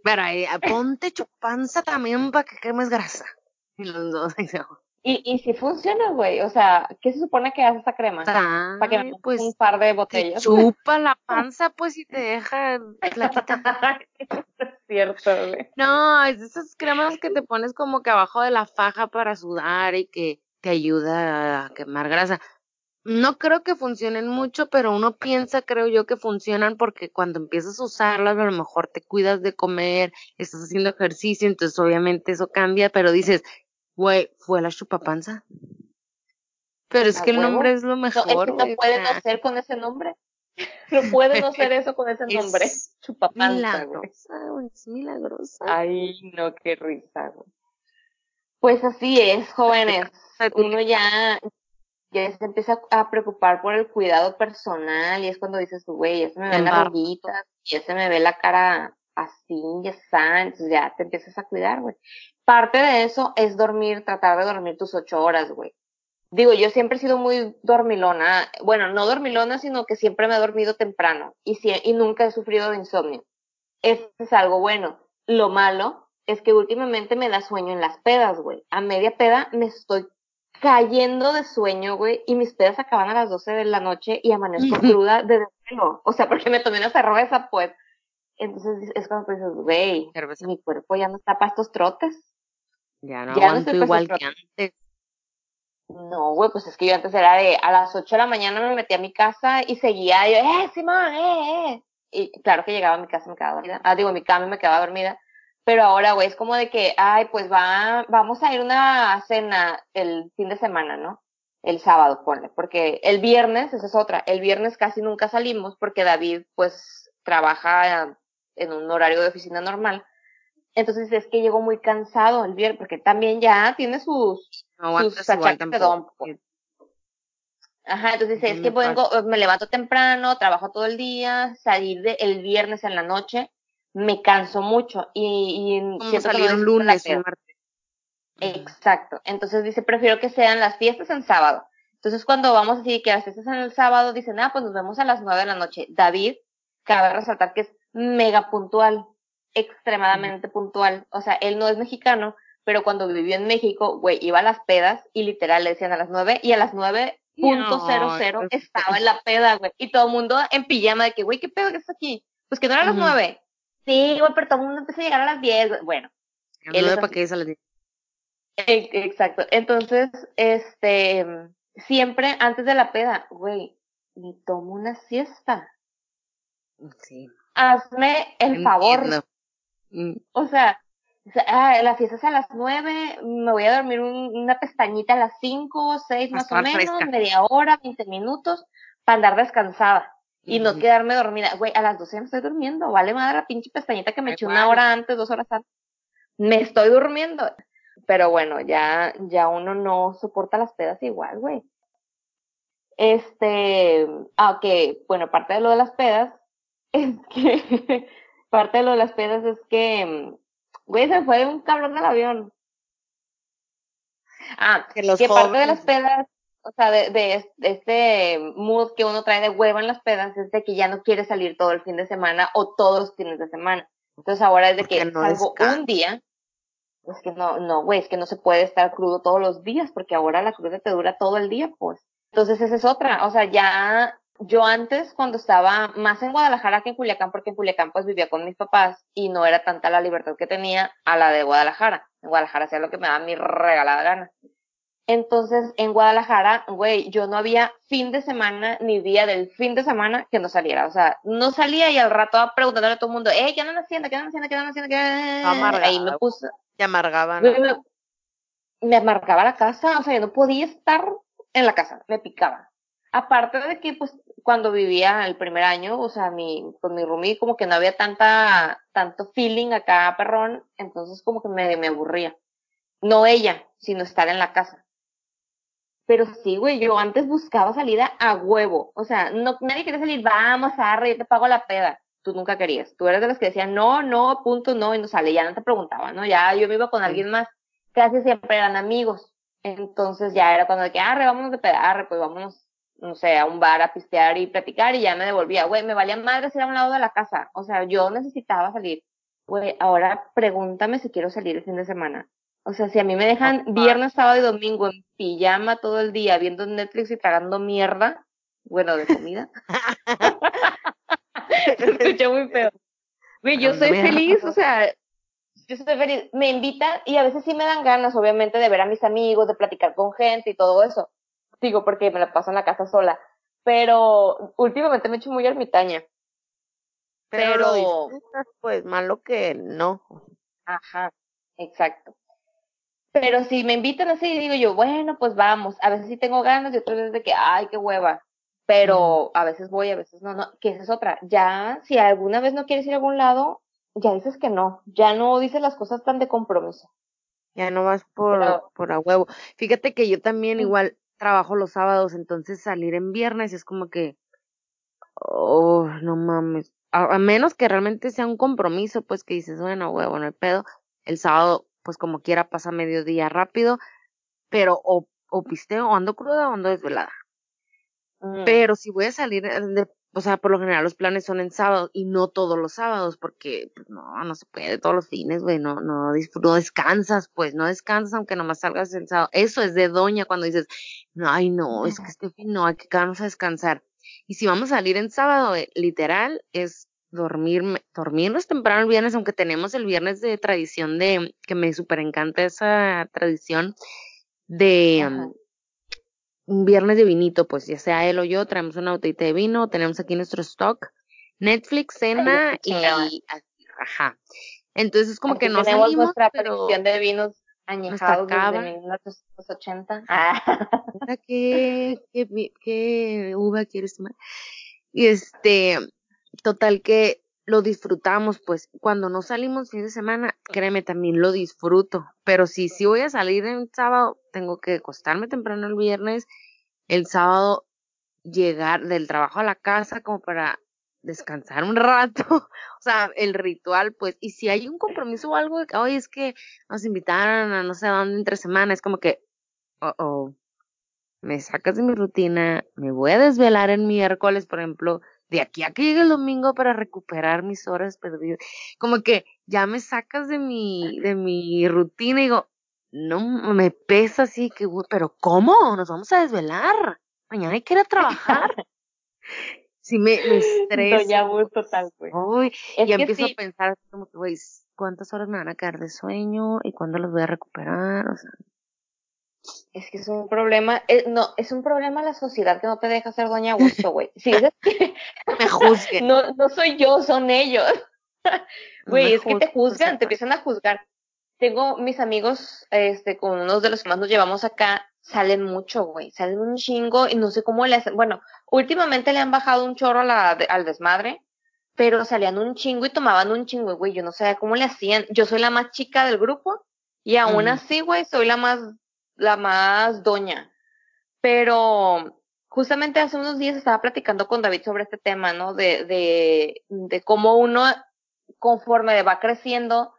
Pero ahí, ponte chupanza también para que quemes grasa. Y los dos, *laughs* y, y si funciona, güey, o sea, ¿qué se supone que hace esa crema? Para que pues, un par de botellas. chupa la *laughs* panza, pues, y te deja flaquita. *laughs* es cierto, güey. No, es esas cremas que te pones como que abajo de la faja para sudar y que te ayuda a quemar grasa. No creo que funcionen mucho, pero uno piensa, creo yo, que funcionan porque cuando empiezas a usarlas, a lo mejor te cuidas de comer, estás haciendo ejercicio, entonces obviamente eso cambia, pero dices, Güey, fue la chupapanza. Pero es que el nombre es lo mejor. No, no pueden hacer con ese nombre. *laughs* No pueden hacer eso con ese nombre. Es chupapanza, milagrosa, güey. Es milagrosa. Ay, no, qué risa, güey. Pues así es, jóvenes. Uno ya, ya se empieza a preocupar por el cuidado personal y es cuando dices, güey, ya se me ven las arruguitas, ya se me ve la cara así, ya está, entonces ya te empiezas a cuidar, güey. Parte de eso es dormir, tratar de dormir tus ocho horas, güey. Digo, yo siempre he sido muy dormilona, bueno, no dormilona, sino que siempre me he dormido temprano y, y nunca he sufrido de insomnio. Eso es algo bueno. Lo malo es que últimamente me da sueño en las pedas, güey. A media peda me estoy cayendo de sueño, güey, y mis pedas acaban a las 12 de la noche y amanezco cruda de desvelo. O sea, porque me tomé una cerveza, pues. Entonces es cuando dices, güey, mi cuerpo ya no está para estos trotes. Ya no ya no igual que antes. No, güey, pues es que yo antes era de a las 8 de la mañana me metí a mi casa y seguía, yo, eh, Simón, eh, eh. Y claro que llegaba a mi casa y me quedaba dormida. Ah, digo, mi cama y me quedaba dormida. Pero ahora, güey, es como de que, ay, pues va, vamos a ir a una cena el fin de semana, ¿no? El sábado, ponle. Porque el viernes, esa es otra, el viernes casi nunca salimos porque David, pues, trabaja en un horario de oficina normal. Entonces es que llegó muy cansado el viernes, porque también ya tiene sus, sus achaques de don. Ajá, entonces es que vengo, me levanto temprano, trabajo todo el día, salir de, el viernes en la noche, me canso mucho y, y salir un lunes o martes. Exacto. Entonces dice, prefiero que sean las fiestas en sábado. Entonces cuando vamos así que las fiestas en el sábado, dicen, ah, pues nos vemos a las nueve de la noche. David, cabe resaltar que es mega puntual extremadamente puntual. O sea, él no es mexicano, pero cuando vivió en México, güey, iba a las pedas y literal le decían a las nueve y a las nueve punto cero cero estaba en la peda, güey. Y todo el mundo en pijama de que, güey, ¿qué pedo que está aquí? Pues que no era a las nueve. Sí, güey, pero todo el mundo empezó a llegar a las diez, güey. Bueno. para qué a las diez. Exacto. Entonces, este, siempre antes de la peda, güey, me tomo una siesta. Sí. Hazme el favor. Mm. O sea, ah, la fiesta es a las nueve, me voy a dormir una pestañita a las cinco, seis más o menos, media hora, veinte minutos, para andar descansada y no quedarme dormida. Güey, a las doce me estoy durmiendo, vale madre la pinche pestañita que me eché una hora antes, dos horas antes. Me estoy durmiendo. pero bueno, ya, ya uno no soporta las pedas igual, güey. Este, ah, bueno, parte de lo de las pedas *laughs* es que, parte de lo de las pedas es que, güey, se fue un cabrón del avión. Ah, que, los que parte de las pedas, o sea, de, de, este mood que uno trae de huevo en las pedas es de que ya no quiere salir todo el fin de semana o todos los fines de semana. Entonces ahora es de que salgo un día, es que no, no, güey, es que no se puede estar crudo todos los días porque ahora la cruda te dura todo el día, pues. Entonces esa es otra, o sea, ya yo antes cuando estaba más en Guadalajara que en Culiacán, porque en Culiacán pues vivía con mis papás y no era tanta la libertad que tenía a la de Guadalajara. En Guadalajara hacía lo que me daba mi regalada gana. Entonces, en Guadalajara, güey, yo no había fin de semana ni día del fin de semana que no saliera. O sea, no salía y al rato preguntándole a todo el mundo, eh, ¿qué andan haciendo? ¿Qué andan haciendo? ¿Qué andan haciendo? ¿Qué. Ahí me puse. Te amargaban. Me, me, amargaba la casa. O sea, yo no podía estar en la casa. Me picaba. Aparte de que, pues, cuando vivía el primer año, o sea, mi, con mi roomie como que no había tanta, tanto feeling acá, perrón. Entonces como que me, me aburría. No ella, sino estar en la casa. Pero sí, güey, yo antes buscaba salida a huevo. O sea, no, nadie quería salir, vamos, a yo te pago la peda. Tú nunca querías. Tú eres de los que decían, no, no, punto, no, y no sale. Ya no te preguntaba, ¿no? Ya yo me iba con alguien más. Casi siempre eran amigos. Entonces ya era cuando de que, arre, vámonos de peda, arre, pues vámonos, no sé, a un bar a pistear y platicar y ya me devolvía. Güey, me valía madre si era a un lado de la casa. O sea, yo necesitaba salir. Güey, ahora pregúntame si quiero salir el fin de semana. O sea, si a mí me dejan viernes, sábado y domingo en pijama todo el día viendo Netflix y tragando mierda, bueno, de comida. *laughs* Se escucha muy feo. Güey, yo soy feliz, o sea, yo soy feliz. Me invitan y a veces sí me dan ganas, obviamente, de ver a mis amigos, de platicar con gente y todo eso. Digo, porque me la paso en la casa sola. Pero últimamente me he hecho muy ermitaña. Pero, pues malo que no. Ajá, exacto. Pero si me invitan así, digo yo, bueno, pues vamos. A veces sí tengo ganas y otras veces de que, ay, qué hueva. Pero a veces voy, a veces no, no. Que esa es otra. Ya, si alguna vez no quieres ir a algún lado, ya dices que no. Ya no dices las cosas tan de compromiso. Ya no vas por, por a huevo. Fíjate que yo también igual trabajo los sábados, entonces salir en viernes es como que, oh, no mames. A, a menos que realmente sea un compromiso, pues que dices, bueno, huevo, no hay pedo. El sábado pues como quiera pasa mediodía rápido, pero o, o pisteo o ando cruda o ando desvelada. Mm. Pero si voy a salir, eh, de, o sea, por lo general los planes son en sábado y no todos los sábados, porque pues, no, no se puede todos los fines, güey, no, no, no descansas, pues, no descansas aunque nomás salgas en sábado. Eso es de doña cuando dices, no, ay, no, es que este fin no, hay que quedarnos a descansar. Y si vamos a salir en sábado, eh, literal, es dormirme, dormirnos temprano el viernes, aunque tenemos el viernes de tradición de, que me súper encanta esa tradición de um, un viernes de vinito, pues ya sea él o yo, traemos una botellita de vino, tenemos aquí nuestro stock, Netflix, cena y, ajá. Entonces es como que no tenemos salimos, nuestra pero de vinos añejados desde 1980. Ah. *laughs* ¿Qué, qué, qué uva quieres tomar? Y este, total que lo disfrutamos, pues cuando no salimos fin de semana, créeme, también lo disfruto, pero si sí voy a salir el sábado, tengo que acostarme temprano el viernes, el sábado llegar del trabajo a la casa como para descansar un *laughs* rato, o sea, el ritual, pues, y si hay un compromiso o algo oye, es que nos invitaron a no sé dónde entre semanas, es como que, oh, oh, me sacas de mi rutina, me voy a desvelar el miércoles, por ejemplo, de aquí a que llegue el domingo para recuperar mis horas perdidas. Como que ya me sacas de mi, de mi rutina y digo, no me pesa así que, pero ¿cómo? Nos vamos a desvelar. Mañana hay que ir a trabajar. *laughs* sí, me, me estreso. ya total, güey. Uy, y empiezo a pensar como que, güey, ¿cuántas horas me van a quedar de sueño? ¿Y cuándo los voy a recuperar? O sea, es que es un problema, eh, no, es un problema la sociedad que no te deja ser doña gusto, güey. Si es que *laughs* me juzguen. *laughs* No, no soy yo, son ellos. Güey, es que te juzgan, te empiezan a juzgar. Tengo mis amigos, este, con unos de los que más nos llevamos acá, salen mucho, güey, salen un chingo y no sé cómo le hacen, bueno, últimamente le han bajado un chorro a la, al desmadre, pero salían un chingo y tomaban un chingo, güey, yo no sé cómo le hacían. Yo soy la más chica del grupo Y aún así, güey, soy la más, la más doña. Pero justamente hace unos días estaba platicando con David sobre este tema, ¿no? De, de, de cómo uno, conforme va creciendo,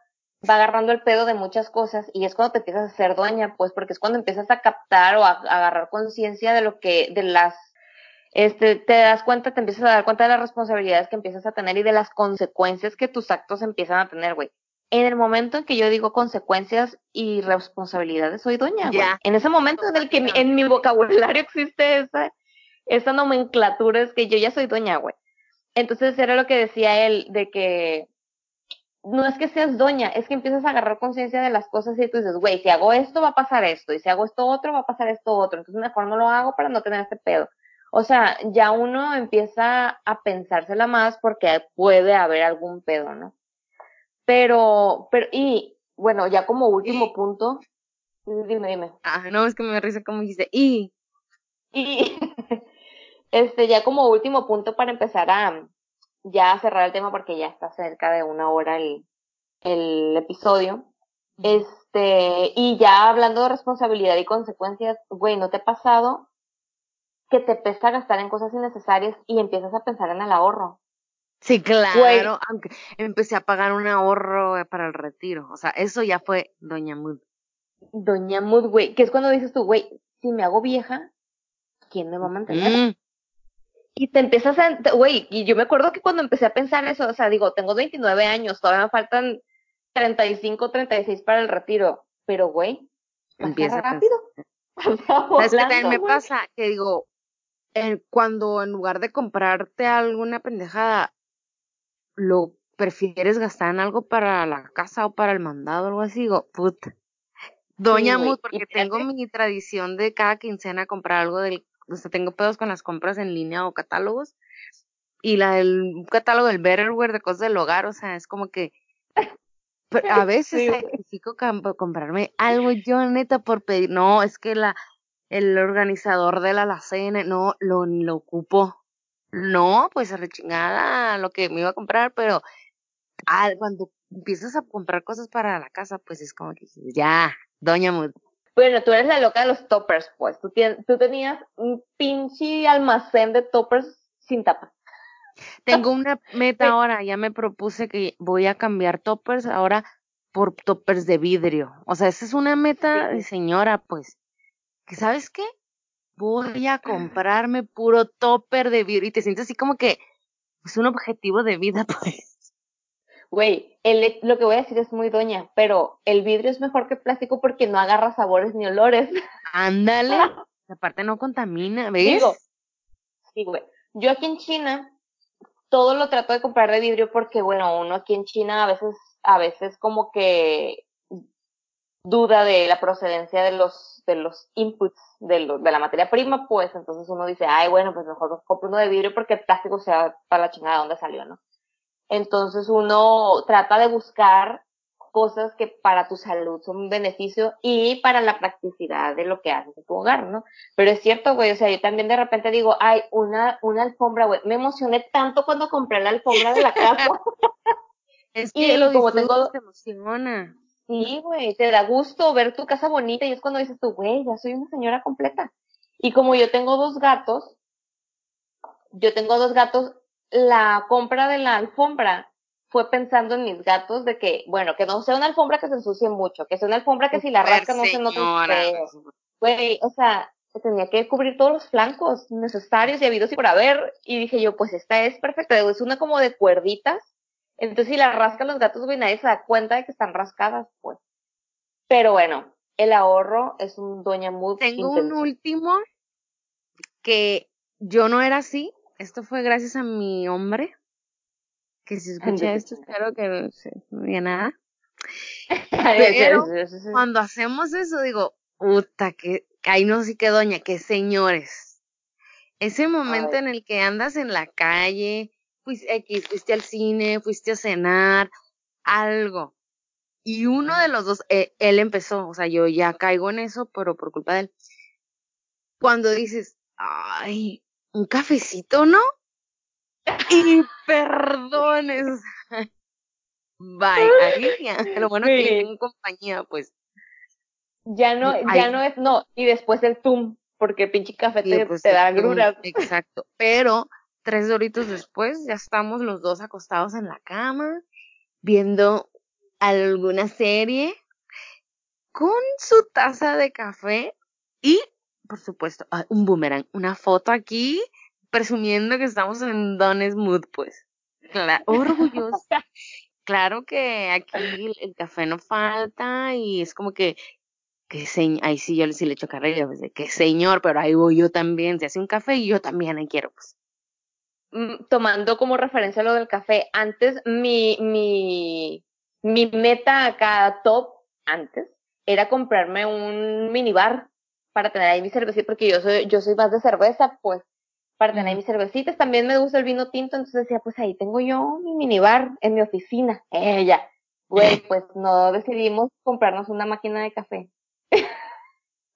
va agarrando el pedo de muchas cosas y es cuando te empiezas a ser dueña, pues, porque es cuando empiezas a captar o a, agarrar conciencia de lo que, de las, este, te das cuenta, te empiezas a dar cuenta de las responsabilidades que empiezas a tener y de las consecuencias que tus actos empiezan a tener, güey. En el momento en que yo digo consecuencias y responsabilidades, soy doña, güey. En ese momento en el que en mi vocabulario existe esa, esa nomenclatura, es que yo ya soy doña, güey. Entonces era lo que decía él, de que no es que seas doña, es que empiezas a agarrar conciencia de las cosas y tú dices, güey, si hago esto va a pasar esto, y si hago esto otro va a pasar esto otro, entonces mejor no lo hago para no tener este pedo. O sea, ya uno empieza a pensársela más porque puede haber algún pedo, ¿no? Pero, pero, y, bueno, ya como último punto, dime, dime. Ah, no, es que me risa como dijiste, y. Y, *laughs* este, ya como último punto para empezar a, ya cerrar el tema porque ya está cerca de una hora el, el episodio. Este, y ya hablando de responsabilidad y consecuencias, güey, ¿no te ha pasado que te pesa gastar en cosas innecesarias y empiezas a pensar en el ahorro? Sí, claro, aunque empecé a pagar un ahorro para el retiro, o sea, eso ya fue Doña Mood. Doña Mood, güey, que es cuando dices tú, güey, si me hago vieja, ¿quién me va a mantener? Mm. Y te empiezas a, güey, y yo me acuerdo que cuando empecé a pensar eso, o sea, digo, tengo 29 años, todavía me faltan 35, 36 para el retiro, pero güey, empieza rápido. *laughs* ¿Sabes que también me pasa? Que digo, cuando en lugar de comprarte alguna pendejada, lo prefieres gastar en algo para la casa o para el mandado o algo así, digo, puta. Doña Mut, porque tengo mi tradición de cada quincena comprar algo del o sea, tengo pedos con las compras en línea o catálogos. Y la del catálogo del Betterware de cosas del hogar, o sea, es como que a *laughs* veces sacrifico comprarme algo yo neta por pedir, no, es que la el organizador de la alacena, no, lo, lo ocupo. No, pues a rechingada lo que me iba a comprar, pero ah, cuando empiezas a comprar cosas para la casa, pues es como que ya, doña bueno, tú eres la loca de los toppers, pues. Tú, tú tenías un pinche almacén de toppers sin tapa. Tengo una meta *laughs* ahora, ya me propuse que voy a cambiar toppers ahora por toppers de vidrio. O sea, esa es una meta de señora, pues. ¿Que sabes qué? Voy a comprarme puro topper de vidrio y te sientes así como que es un objetivo de vida, *laughs* pues. Güey, el, lo que voy a decir es muy doña, pero el vidrio es mejor que plástico porque no agarra sabores ni olores. *laughs* Ándale. Aparte no contamina, ¿ves? Digo, sí, güey. Yo aquí en China todo lo trato de comprar de vidrio porque, bueno, uno aquí en China a veces, a veces como que duda de la procedencia de los, de los inputs de, lo, de la materia prima, pues entonces uno dice, ay, bueno, pues mejor compro uno de vidrio porque el plástico sea para la chingada donde salió, ¿no? Entonces uno trata de buscar cosas que para tu salud son un beneficio y para la practicidad de lo que haces en tu hogar, ¿no? Pero es cierto, güey, o sea, yo también de repente digo, ay, una, una alfombra, güey, me emocioné tanto cuando compré la alfombra de la casa. *laughs* es que lo como tengo, te emociona. Sí, güey, te da gusto ver tu casa bonita y es cuando dices tú, güey, ya soy una señora completa. Y como yo tengo dos gatos, yo tengo dos gatos, la compra de la alfombra fue pensando en mis gatos de que, bueno, que no sea una alfombra que se ensucie mucho, que sea una alfombra que si la rasca no se note Güey, o sea, tenía que cubrir todos los flancos necesarios y habidos y por haber. Y dije yo, pues esta es perfecta. Es una como de cuerditas. Entonces, si la rascan los gatos, güey, nadie se da cuenta de que están rascadas, pues. Pero bueno, el ahorro es un doña mood. Tengo un último que yo no era así, esto fue gracias a mi hombre, que si *laughs* escucha esto espero que no, no diga nada. *laughs* Pero cuando hacemos eso digo, puta, que ahí no sé qué doña, que señores. Ese momento en el que andas en la calle, fuiste, X, fuiste al cine, fuiste a cenar, algo. Y uno de los dos, eh, él empezó, o sea, yo ya caigo en eso, pero por culpa de él. Cuando dices, ay, un cafecito, ¿no? Y perdones. *laughs* Bye, Alicia. *laughs* Lo bueno que tengo compañía, pues. Ya no, ya no es, no, y después el tum, porque pinche café te, pues, te da gruras. Exacto, pero tres horitos después ya estamos los dos acostados en la cama, viendo alguna serie con su taza de café y, por supuesto, un boomerang, una foto aquí presumiendo que estamos en Dones Mood, pues. Claro, *laughs* orgulloso. claro que aquí el, café no falta y es como que que señor, ahí sí yo sí le echo carrera, pues de que señor, pero ahí voy yo también, se hace un café y yo también ahí quiero, pues. Mm, tomando como referencia lo del café, antes mi, mi, mi meta acá top, antes, era comprarme un minibar para tener ahí mi cervecita, porque yo soy, yo soy más de cerveza, pues, para tener ahí mis cervecitas. También me gusta el vino tinto, entonces decía, pues ahí tengo yo mi minibar en mi oficina. Ella, güey, *laughs* pues no decidimos comprarnos una máquina de café. *laughs*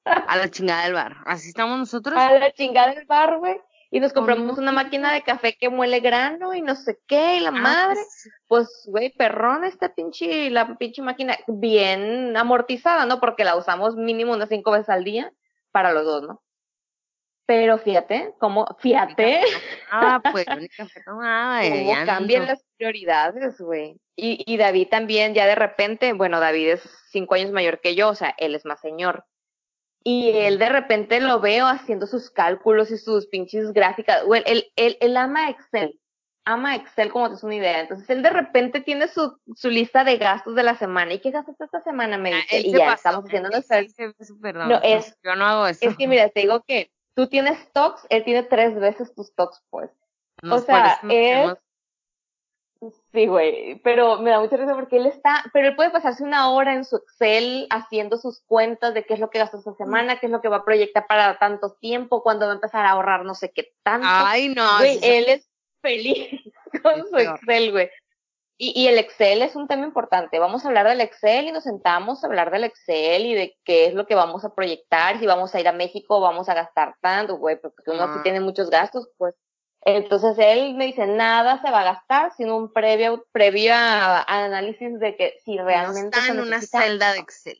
A la chingada del bar. Así estamos nosotros. A la chingada del bar, güey. Y nos compramos una máquina de café que muele grano y no sé qué, y la ah, madre. Pues, güey, perrón esta pinche, la pinche máquina bien amortizada, ¿no? Porque la usamos mínimo unas cinco veces al día para los dos, ¿no? Pero fíjate, como, fíjate. Ah, *laughs* pues, tomaba. Cómo cambian las prioridades, güey. Y, y David también, ya de repente, bueno, David es cinco años mayor que yo, o sea, él es más señor. Y él de repente lo veo haciendo sus cálculos y sus pinches gráficas. Él, él, él, él ama Excel. Ama Excel como te es una idea. Entonces él de repente tiene su, su lista de gastos de la semana. ¿Y qué gastaste esta semana? Me ah, dice. y ya estamos haciendo nuestra. No, es, yo no hago eso. Es que mira, te digo que tú tienes stocks, él tiene tres veces tus stocks, pues. o sea, es Sí, güey, pero me da mucha risa porque él está, pero él puede pasarse una hora en su Excel haciendo sus cuentas de qué es lo que gastó esta semana, qué es lo que va a proyectar para tanto tiempo, cuándo va a empezar a ahorrar no sé qué tanto. Ay, no. Güey, él es feliz *laughs* con su Excel, güey. Y, y el Excel es un tema importante. Vamos a hablar del Excel y nos sentamos a hablar del Excel y de qué es lo que vamos a proyectar, si vamos a ir a México, vamos a gastar tanto, güey, porque uno aquí tiene muchos gastos, pues entonces él me dice, nada se va a gastar, sino un previo, previo análisis de que si realmente... está en una celda de Excel.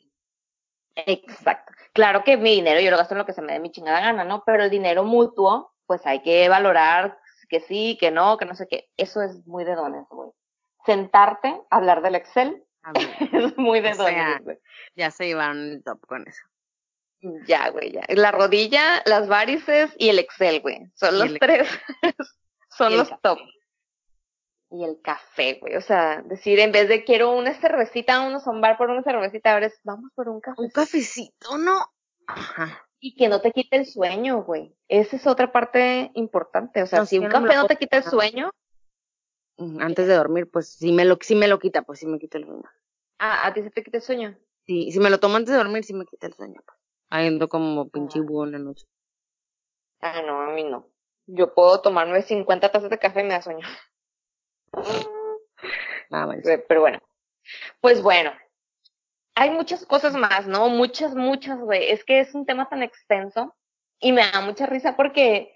Exacto. Claro que mi dinero yo lo gasto en lo que se me dé mi chingada gana, ¿no? Pero el dinero mutuo, pues hay que valorar que sí, que no, que no sé qué. Eso es muy de dones, güey. Sentarte, hablar del Excel, *laughs* es muy de dones. Ya se llevaron el top con eso. Ya, güey, ya. La rodilla, las varices y el Excel, güey. Son los tres. *laughs* Son los top. Y el café, güey. O sea, decir, en vez de quiero una cervecita, uno zombar por una cervecita, ahora es vamos por un café. Un cafecito, ¿no? Ajá. Y que no te quite el sueño, güey. Esa es otra parte importante. O sea, si un café no te quita el sueño. Antes de dormir, pues si me lo, si me lo quita, pues sí me quita el sueño. Ah, ¿a ti se te quita el sueño? Sí, si me lo tomo antes de dormir, sí me quita el sueño, pues. Ando como pinche búho en la noche. Ah, no, a mí no. Yo puedo tomarme 50 tazas de café y me da sueño. *laughs* Ah, bueno. Pero bueno. Pues bueno. Hay muchas cosas más, ¿no? Muchas, muchas, güey. Es que es un tema tan extenso y me da mucha risa porque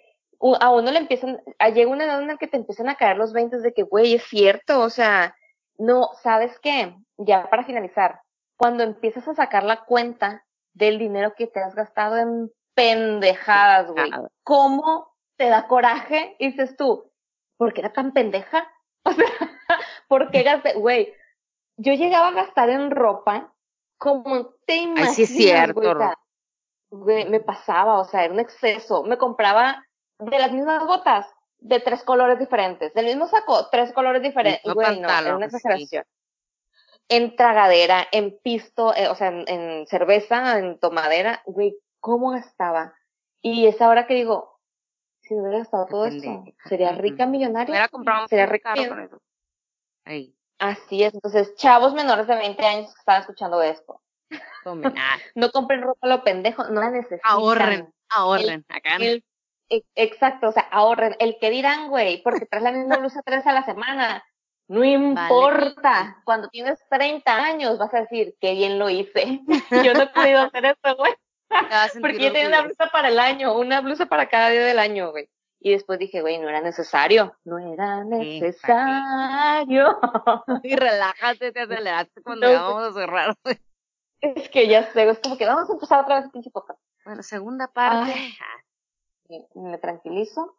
a uno le empiezan, llega una edad en la que te empiezan a caer los 20 de que, güey, es cierto, o sea, no, ¿sabes qué? Ya para finalizar, cuando empiezas a sacar la cuenta del dinero que te has gastado en pendejadas, güey. ¿Cómo te da coraje? Y dices tú, ¿por qué era tan pendeja? *laughs* O sea, ¿por qué gasté? Güey, yo llegaba a gastar en ropa como te imaginas, Ay, sí es cierto. Güey, me pasaba, o sea, era un exceso. Me compraba de las mismas botas, de tres colores diferentes. Del mismo saco, tres colores diferentes. Güey, no, era una exageración en tragadera, en pisto, eh, o sea, en, cerveza, en tomadera, güey, ¿cómo estaba? Y es ahora que digo, si hubiera gastado todo esto, sería rica millonaria. sería rica con eso. Ahí. Así es, entonces, chavos menores de 20 años que están escuchando esto. *laughs* no compren ropa lo pendejo, no la necesitan. Ahorren, ahorren, acá. E, exacto, o sea, ahorren. El que dirán, güey, porque traes la misma blusa tres a la semana. No importa, cuando tienes 30 años vas a decir, qué bien lo hice. *laughs* yo no he podido hacer eso, güey. Porque yo tenía una blusa para el año, una blusa para cada día del año, güey. Y después dije, güey, no era necesario. No era necesario. y relájate, te aceleraste *laughs* cuando íbamos a cerrar, güey. Es que ya sé, es como que vamos a empezar otra vez pinche podcast. Bueno, segunda parte. Ay, me tranquilizo.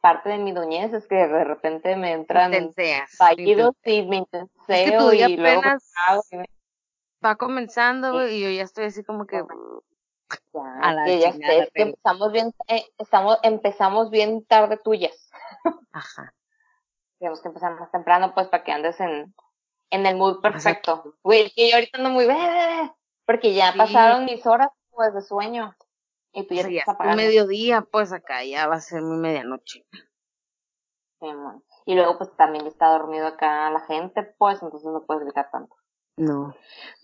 Parte de mi doñez es que de repente me entran Intenseas, fallidos y me intenseo Es que y apenas Va comenzando y yo ya estoy así como que. Ya, A la que ya chingada, sé, es que empezamos bien, eh, estamos, empezamos bien tarde tuyas. *laughs* Ajá. Tenemos que empezar más temprano, pues, para que andes en, en el mood perfecto. Güey, es que yo ahorita ando muy, "Ve, ve, ve", porque ya Sí. pasaron mis horas, pues, de sueño. Y O ya te apagando. mediodía, pues acá ya va a ser mi medianoche. Simón. Y luego, pues, también está dormido acá la gente, pues, entonces no puedes gritar tanto. No.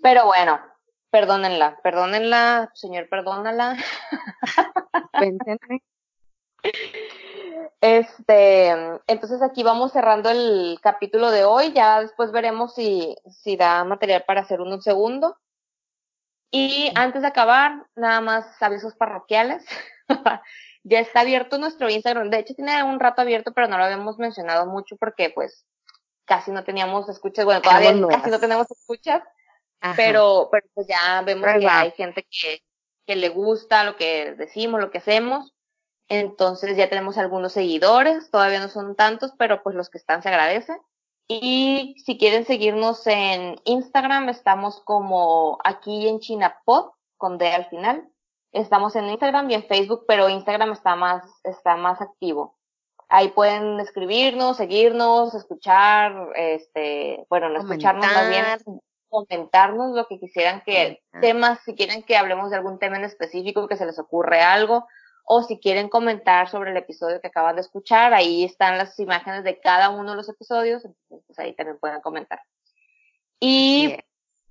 Pero bueno, perdónenla, perdónenla, señor, perdónala. *laughs* Este, entonces aquí vamos cerrando el capítulo de hoy, ya después veremos si, si da material para hacer uno un segundo. Y antes de acabar, nada más avisos parroquiales. *laughs* ya está abierto nuestro Instagram, de hecho tiene un rato abierto, pero no lo habíamos mencionado mucho porque pues casi no teníamos escuchas, bueno, todavía casi no tenemos escuchas, Ajá. pero, pero pues ya vemos que va. hay gente que, que le gusta lo que decimos, lo que hacemos. Entonces ya tenemos algunos seguidores, todavía no son tantos, pero pues los que están se agradece. Y si quieren seguirnos en Instagram, estamos como aquí en Chinapod, con D al final. Estamos en Instagram y en Facebook, pero Instagram está más, está más activo. Ahí pueden escribirnos, seguirnos, escuchar, este, bueno, no escucharnos más bien, Comentar. comentarnos lo que quisieran que, Comentar. temas, si quieren que hablemos de algún tema en específico, que se les ocurre algo, o si quieren comentar sobre el episodio que acaban de escuchar, ahí están las imágenes de cada uno de los episodios, entonces pues ahí también pueden comentar. Y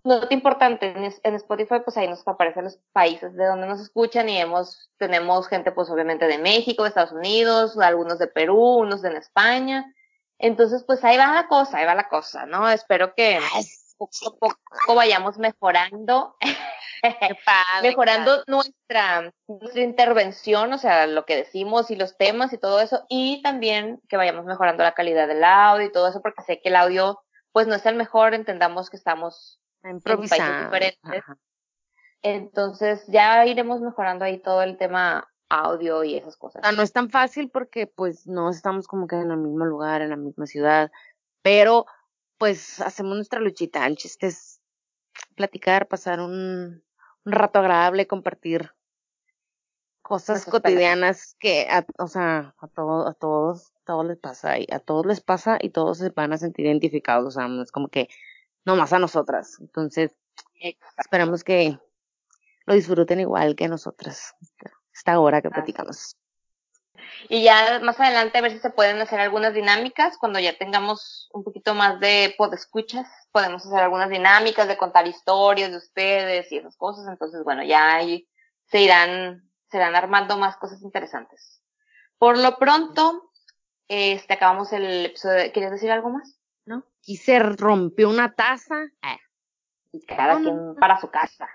nota importante, en, Spotify pues ahí nos aparecen los países de donde nos escuchan y hemos, tenemos gente pues obviamente de México, de Estados Unidos, algunos de Perú, unos de en España. Entonces pues ahí va la cosa, ahí va la cosa, ¿no? Espero que poco a poco vayamos mejorando *laughs* *laughs* padre, mejorando nuestra, nuestra intervención, o sea, lo que decimos y los temas y todo eso, y también que vayamos mejorando la calidad del audio y todo eso, porque sé que el audio, pues no es el mejor, entendamos que estamos, Improvisando. diferentes. Ajá. entonces ya iremos mejorando ahí todo el tema audio y esas O cosas. sea, no es tan fácil porque pues no estamos como que en el mismo lugar, en la misma ciudad, pero pues hacemos nuestra luchita. El chiste es platicar, pasar un, un rato agradable, compartir cosas Nuestras cotidianas que, a, o sea, a, todo, a todos, todos les pasa y a todos les pasa y todos se van a sentir identificados, o sea, no es como que nomás a nosotras. Entonces, esperamos que lo disfruten igual que nosotras, esta hora que platicamos. Y ya más adelante a ver si se pueden hacer algunas dinámicas, cuando ya tengamos un poquito más de podescuchas, podemos hacer algunas dinámicas de contar historias de ustedes y esas cosas, entonces bueno, ya ahí se irán, se irán armando más cosas interesantes. Por lo pronto, este, acabamos el episodio, de- ¿quieres decir algo más? ¿no? Aquí se rompió una taza. Ah, Y cada quien para su casa.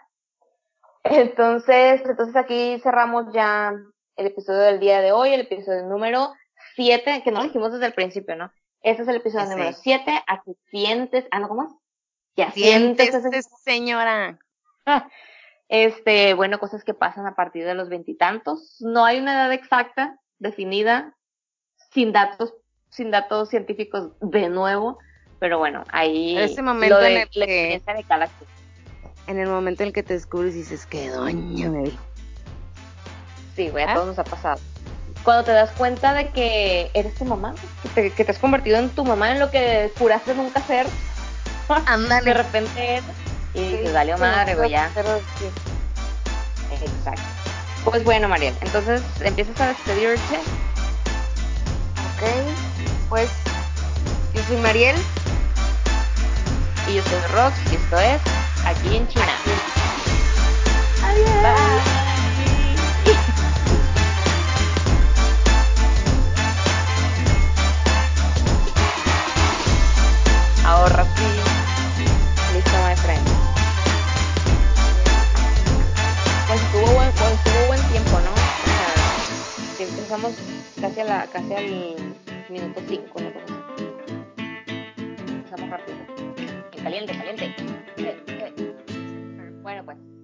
Entonces, entonces aquí cerramos ya el episodio del día de hoy, el episodio número 7, que no lo dijimos desde el principio, ¿no? Este es el episodio número 7, aquí sientes, ah, ¿no, cómo es? Ya sientes, señora. este, bueno, cosas que pasan a partir de los veintitantos. No hay una edad exacta, definida, sin datos, sin datos científicos de nuevo, pero bueno, ahí Ese momento lo de en el la experiencia de cada. En el momento en el que te descubres y dices, que doña me. Sí, güey, a ¿Ah? todos nos ha pasado. Cuando te das cuenta de que eres tu mamá, que te, que te has convertido en tu mamá en lo que juraste nunca ser, *laughs* de repente eres, y dices, valió madre, güey, ya. Pero sí. Exacto. Pues bueno, Mariel, entonces empiezas a despedirte. Ok, pues yo soy Mariel. Y yo soy Rox, y esto es Aquí en China. Adiós. Bye. ahorra así, listo my friend. Pues estuvo buen, pues estuvo buen tiempo, ¿no? O sea, si empezamos casi, a la, casi al minuto 5, ¿no? Empezamos rápido. Caliente, caliente. Bueno, pues.